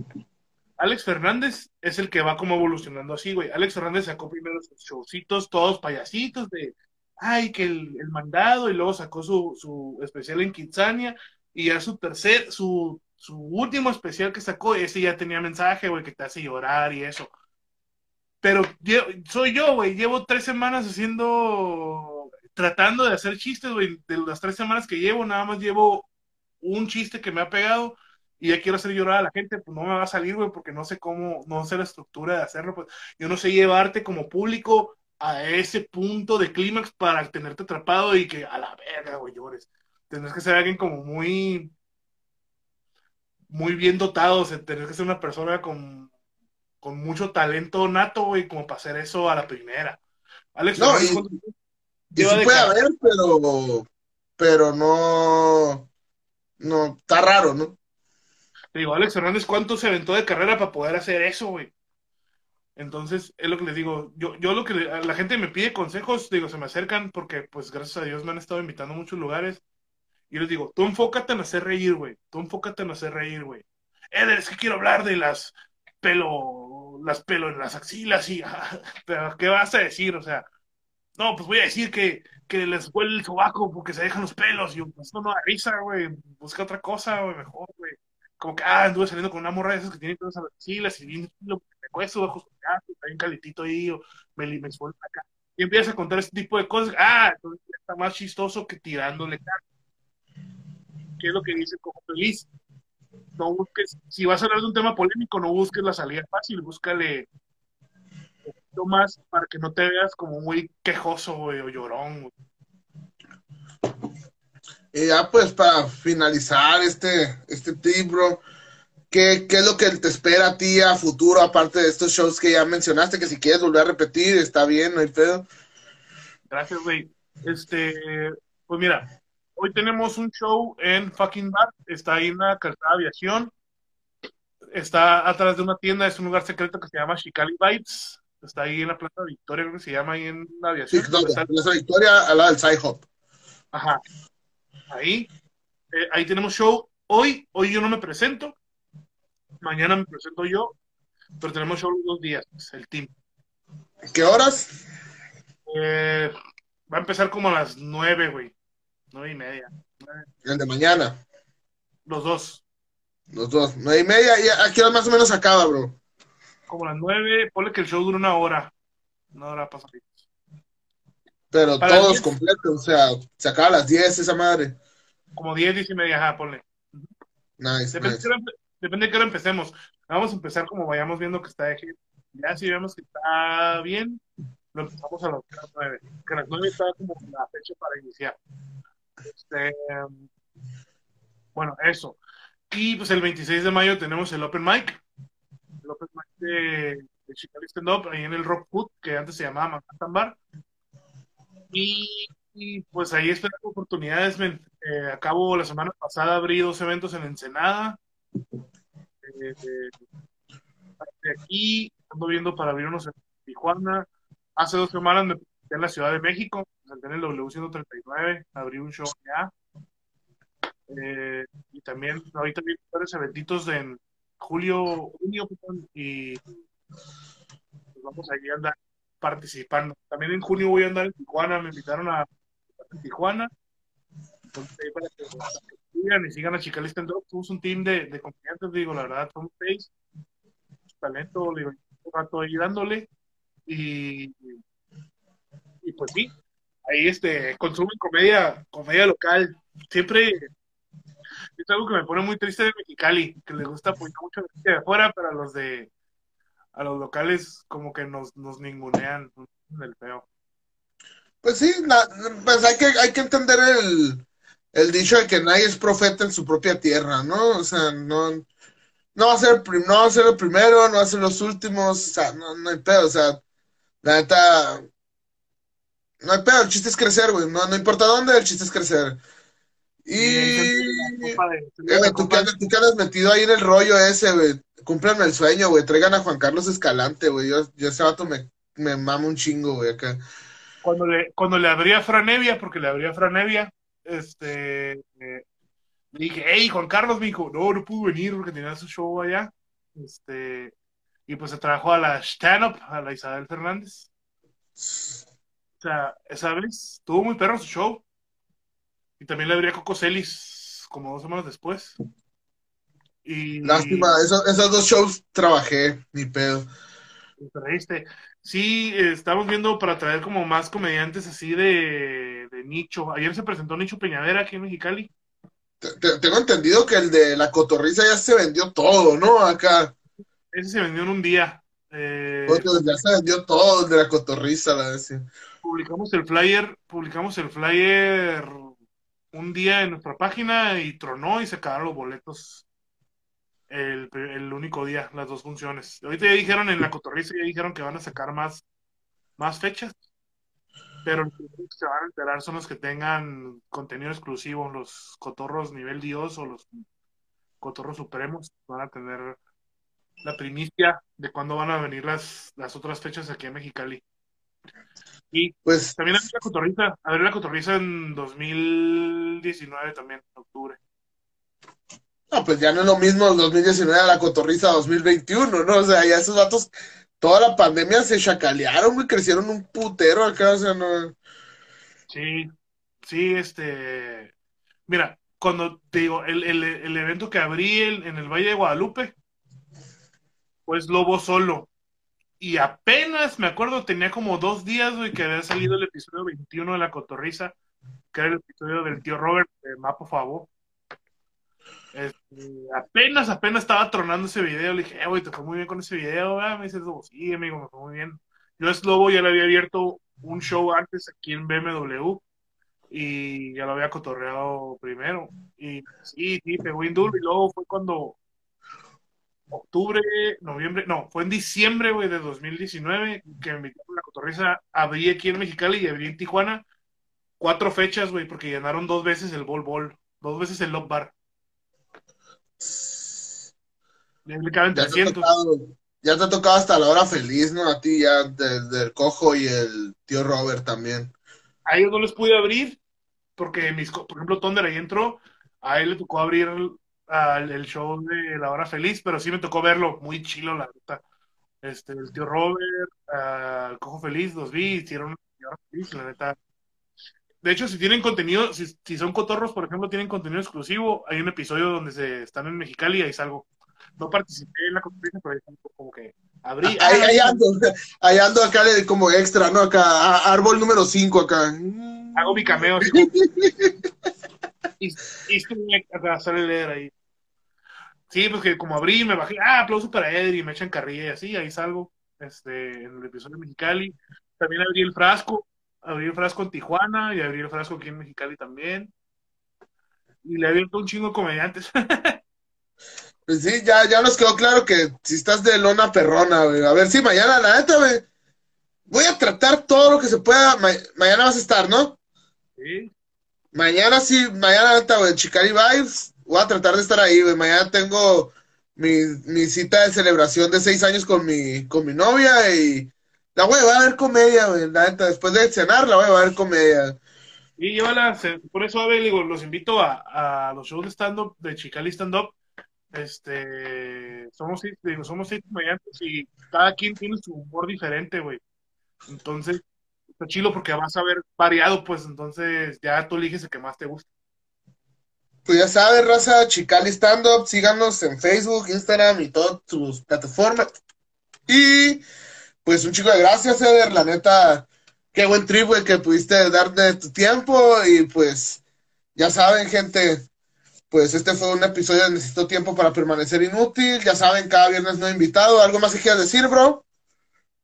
Alex Fernández es el que va como evolucionando así, güey. Alex Fernández sacó primero sus showcitos, todos payasitos de ay, que el, mandado, y luego sacó su, su, especial en Kitsania, y ya su tercer, su, su último especial que sacó, ese ya tenía mensaje, güey, que te hace llorar y eso. Pero yo, soy yo, güey, llevo tres semanas haciendo, tratando de hacer chistes, güey, de las tres semanas que llevo, nada más llevo un chiste que me ha pegado y ya quiero hacer llorar a la gente, pues no me va a salir, güey, porque no sé cómo, no sé la estructura de hacerlo, pues yo no sé llevarte como público a ese punto de clímax para tenerte atrapado y que a la verga, güey, llores. Tienes que ser alguien como muy, muy bien dotado, o sea, tenés que ser una persona con, con mucho talento nato, güey, como para hacer eso a la primera. Alex, no, y, y sí puede haber, pero, pero no, no, está raro, ¿no? Te digo, Alex Hernández, ¿cuánto se aventó de carrera para poder hacer eso, güey? Entonces, es lo que les digo. Yo, yo lo que la gente me pide consejos, digo, se me acercan porque, pues, gracias a Dios me han estado invitando a muchos lugares. Y les digo, tú enfócate en hacer reír, güey. Tú enfócate en hacer reír, güey. Eder, es que quiero hablar de las pelo, las pelo en las axilas y, *laughs* pero, ¿qué vas a decir? O sea, no, pues voy a decir que, que les huele el sobaco porque se dejan los pelos. Y yo, pues no, no da risa, güey. Busca otra cosa, güey, mejor, güey. Como que, ah, anduve saliendo con una morra de esas que tiene todas las axilas y bien cuesto bajo su casa, está bien calitito ahí, o me, me acá. Y empiezas a contar este tipo de cosas. Ah, entonces está más chistoso que tirándole cara. qué es lo que dice como feliz. No busques, si vas a hablar de un tema polémico, no busques la salida fácil, búscale un poquito más para que no te veas como muy quejoso güey, o llorón. güey. Y ya pues para finalizar este, este tip, bro, ¿qué, ¿qué es lo que te espera a ti a futuro, aparte de estos shows que ya mencionaste, que si quieres volver a repetir, está bien, no hay pedo? Gracias, güey. Este, pues mira, hoy tenemos un show en fucking bar, está ahí en la calzada aviación, está atrás de una tienda, es un lugar secreto que se llama Chicali Vibes, está ahí en la Plaza Victoria, creo que se llama ahí en la aviación. Sí, no, Está- Plaza Victoria al lado del Sci Hop. Ajá. Ahí. Eh, ahí tenemos show. Hoy, hoy yo no me presento. Mañana me presento yo. Pero tenemos show los dos días, el team. ¿Qué horas? Eh, va a empezar como a las nueve, güey. Nueve y media. El de mañana, Los dos. los dos, nueve y media, y a qué hora más o menos acaba, bro. Como a las nueve. Ponle que el show dura una hora. Una hora pasadita. Pero Para todos 10. completos, o sea, se acaba a las 10 esa madre. Como diez, diez y media, ajá, ponle. Nice, Depende, de nice. qué hora empe- depende de qué hora empecemos. Vamos a empezar como vayamos viendo que está de. Ya si vemos que está bien, lo empezamos a las 9. Que a las 9 está como la fecha para iniciar. Este, bueno, eso. Y pues el 26 de mayo tenemos el Open Mic. El Open Mic de, de Chicago Stand Up, ahí en el Rock Food, que antes se llamaba Manhattan Bar. Y, pues ahí esperando oportunidades. men. Eh, acabo la semana pasada abrí dos eventos en Ensenada. Eh, de, de aquí ando viendo para abrir unos en Tijuana. Hace dos semanas me presenté en la Ciudad de México, me en el W139, abrí un show allá. Eh, y también ahorita vi varios eventitos en julio, junio, y pues vamos a andar participando. También en junio voy a andar en Tijuana, me invitaron a, a Tijuana. Entonces, para que, sigan y sigan a Chicali Stand Up. Somos un team de, de comediantes, digo, la verdad, somos seis. Talento, un rato ahí dándole. Y, y pues sí, ahí este, consumen comedia, comedia local. Siempre es algo que me pone muy triste de Mexicali, que les gusta apoyar mucho de afuera, pero a los de a los locales como que nos, nos ningunean del feo. Pues sí, la- pues hay que, hay que entender el, el dicho de que nadie es profeta en su propia tierra, ¿no? O sea, no, no va a ser no va a ser el primero, no va a ser los últimos, o sea, no, no hay pedo, o sea, la neta, no hay pedo, el chiste es crecer, güey, no, no importa dónde, el chiste es crecer. Y Y, eh, tú que andas metido ahí en el rollo ese, güey, cúmplanme el sueño, güey, traigan a Juan Carlos Escalante, güey, yo, yo ese vato me, me mama un chingo, güey, acá. cuando le, cuando le abrí a Franevia, porque le abrí a Franevia, este, eh, dije, hey, Juan Carlos, me dijo, no, no pudo venir porque tenía su show allá, este, y pues se trajo a la stand-up, a la Isabel Fernández, o sea, esa vez estuvo muy perro su show, y también le abrí a Coco Celis como dos semanas después, y Lástima, esos, esos dos shows trabajé, ni pedo. te reíste. Sí, estamos viendo para traer como más comediantes así de, de nicho. Ayer se presentó Nicho Peñavera aquí en Mexicali. Te- te- Tengo entendido que el de la cotorriza ya se vendió todo, ¿no? Acá. Ese se vendió en un día. Eh, Otro, ya se vendió todo el de la cotorriza, la decía. publicamos el flyer, publicamos el flyer un día en nuestra página y tronó y se acabaron los boletos el, el único día, las dos funciones. Ahorita ya dijeron en la cotorriza, ya dijeron que van a sacar más, más fechas, pero los que se van a enterar son los que tengan contenido exclusivo, los cotorros nivel Dios o los cotorros supremos van a tener la primicia de cuándo van a venir las, las otras fechas aquí en Mexicali. Y Pues, también a ver la cotorriza, a ver la cotorriza en 2019 también, en octubre. No, pues ya no es lo mismo el 2019 a la cotorriza 2021, ¿no? O sea, ya esos datos, toda la pandemia se chacalearon, güey, crecieron un putero acá, o sea, no. Sí, sí, este, mira, cuando te digo, el, el, el evento que abrí en el Valle de Guadalupe, pues Lobo solo. Y apenas, me acuerdo, tenía como dos días, güey, que había salido el episodio 21 de La Cotorriza, que era el episodio del tío Robert de Mapo Favor. Este, apenas, apenas estaba tronando ese video. Le dije, eh, güey, te fue muy bien con ese video. Ah, me dice, sí, amigo, me fue muy bien. Yo es Lobo ya le había abierto un show antes aquí en BMW y ya lo había cotorreado primero. Y sí, sí, pegó duro. Y luego fue cuando octubre, noviembre, no, fue en diciembre, güey, de 2019 que me invitaron a la cotorriza. Abrí aquí en Mexicali y abrí en Tijuana. Cuatro fechas, güey, porque llenaron dos veces el Bol Bol, dos veces el Love Bar. Ya te, ha tocado, ya te ha tocado hasta la hora feliz, ¿no? A ti ya, del cojo y el tío Robert también. A ellos no les pude abrir, porque mis, por ejemplo, Thunder ahí entró, a él le tocó abrir el show de La Hora Feliz, pero sí me tocó verlo, muy chilo, la verdad. Este, el tío Robert, el Cojo Feliz, los vi, hicieron La Hora Feliz, la neta. De hecho, si tienen contenido, si, si, son cotorros, por ejemplo, tienen contenido exclusivo, hay un episodio donde se están en Mexicali y ahí salgo. No participé en la conferencia, pero ahí como que abrí. Ahí, ahí ando, *laughs* ahí ando acá como extra, ¿no? Acá, árbol número 5 acá. Hago mi cameo. *laughs* y, y estoy acá, sale leer ahí. Sí, pues que como abrí, me bajé, ah, aplauso para Edri, me echan carrilla y así, ahí salgo, este, en el episodio de Mexicali. También abrí el frasco, abrí el frasco en Tijuana y abrí el frasco aquí en Mexicali también. Y le abierto un chingo de comediantes. *laughs* pues sí, ya, ya nos quedó claro que si estás de lona perrona, güey. A ver si mañana, la neta, güey. Voy a tratar todo lo que se pueda. mañana vas a estar, ¿no? Sí. Mañana sí, mañana, neta, güey, Chicari Vibes voy a tratar de estar ahí, güey. Mañana tengo mi, mi, cita de celebración de seis años con mi, con mi novia y la voy a ver comedia, güey. Después de cenar, la voy a ver comedia. Y llévala, por eso, Abel, digo, los invito a, a los shows de stand-up, de Chicali Stand-Up. Este, somos, digo, somos seis comediantes y cada quien tiene su humor diferente, güey. Entonces, está chido porque vas a ver variado, pues, entonces ya tú eliges el que más te gusta pues ya sabes, raza, Chicali Stand Up, síganos en Facebook, Instagram y todas sus plataformas. Y pues un chico de gracias, Eder, la neta, qué buen trip, güey, que pudiste darte tu tiempo y pues ya saben, gente, pues este fue un episodio de Necesito Tiempo para Permanecer Inútil, ya saben, cada viernes no he invitado, ¿algo más que quieras decir, bro?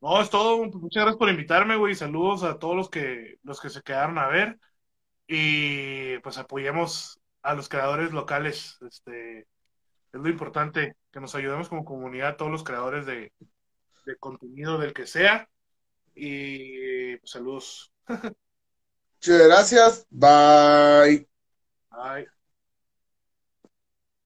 No, es todo, muchas gracias por invitarme, güey, saludos a todos los que, los que se quedaron a ver. Y pues apoyemos a los creadores locales. Este, es lo importante, que nos ayudemos como comunidad, todos los creadores de, de contenido del que sea. Y pues, saludos. Muchas gracias. Bye. Bye.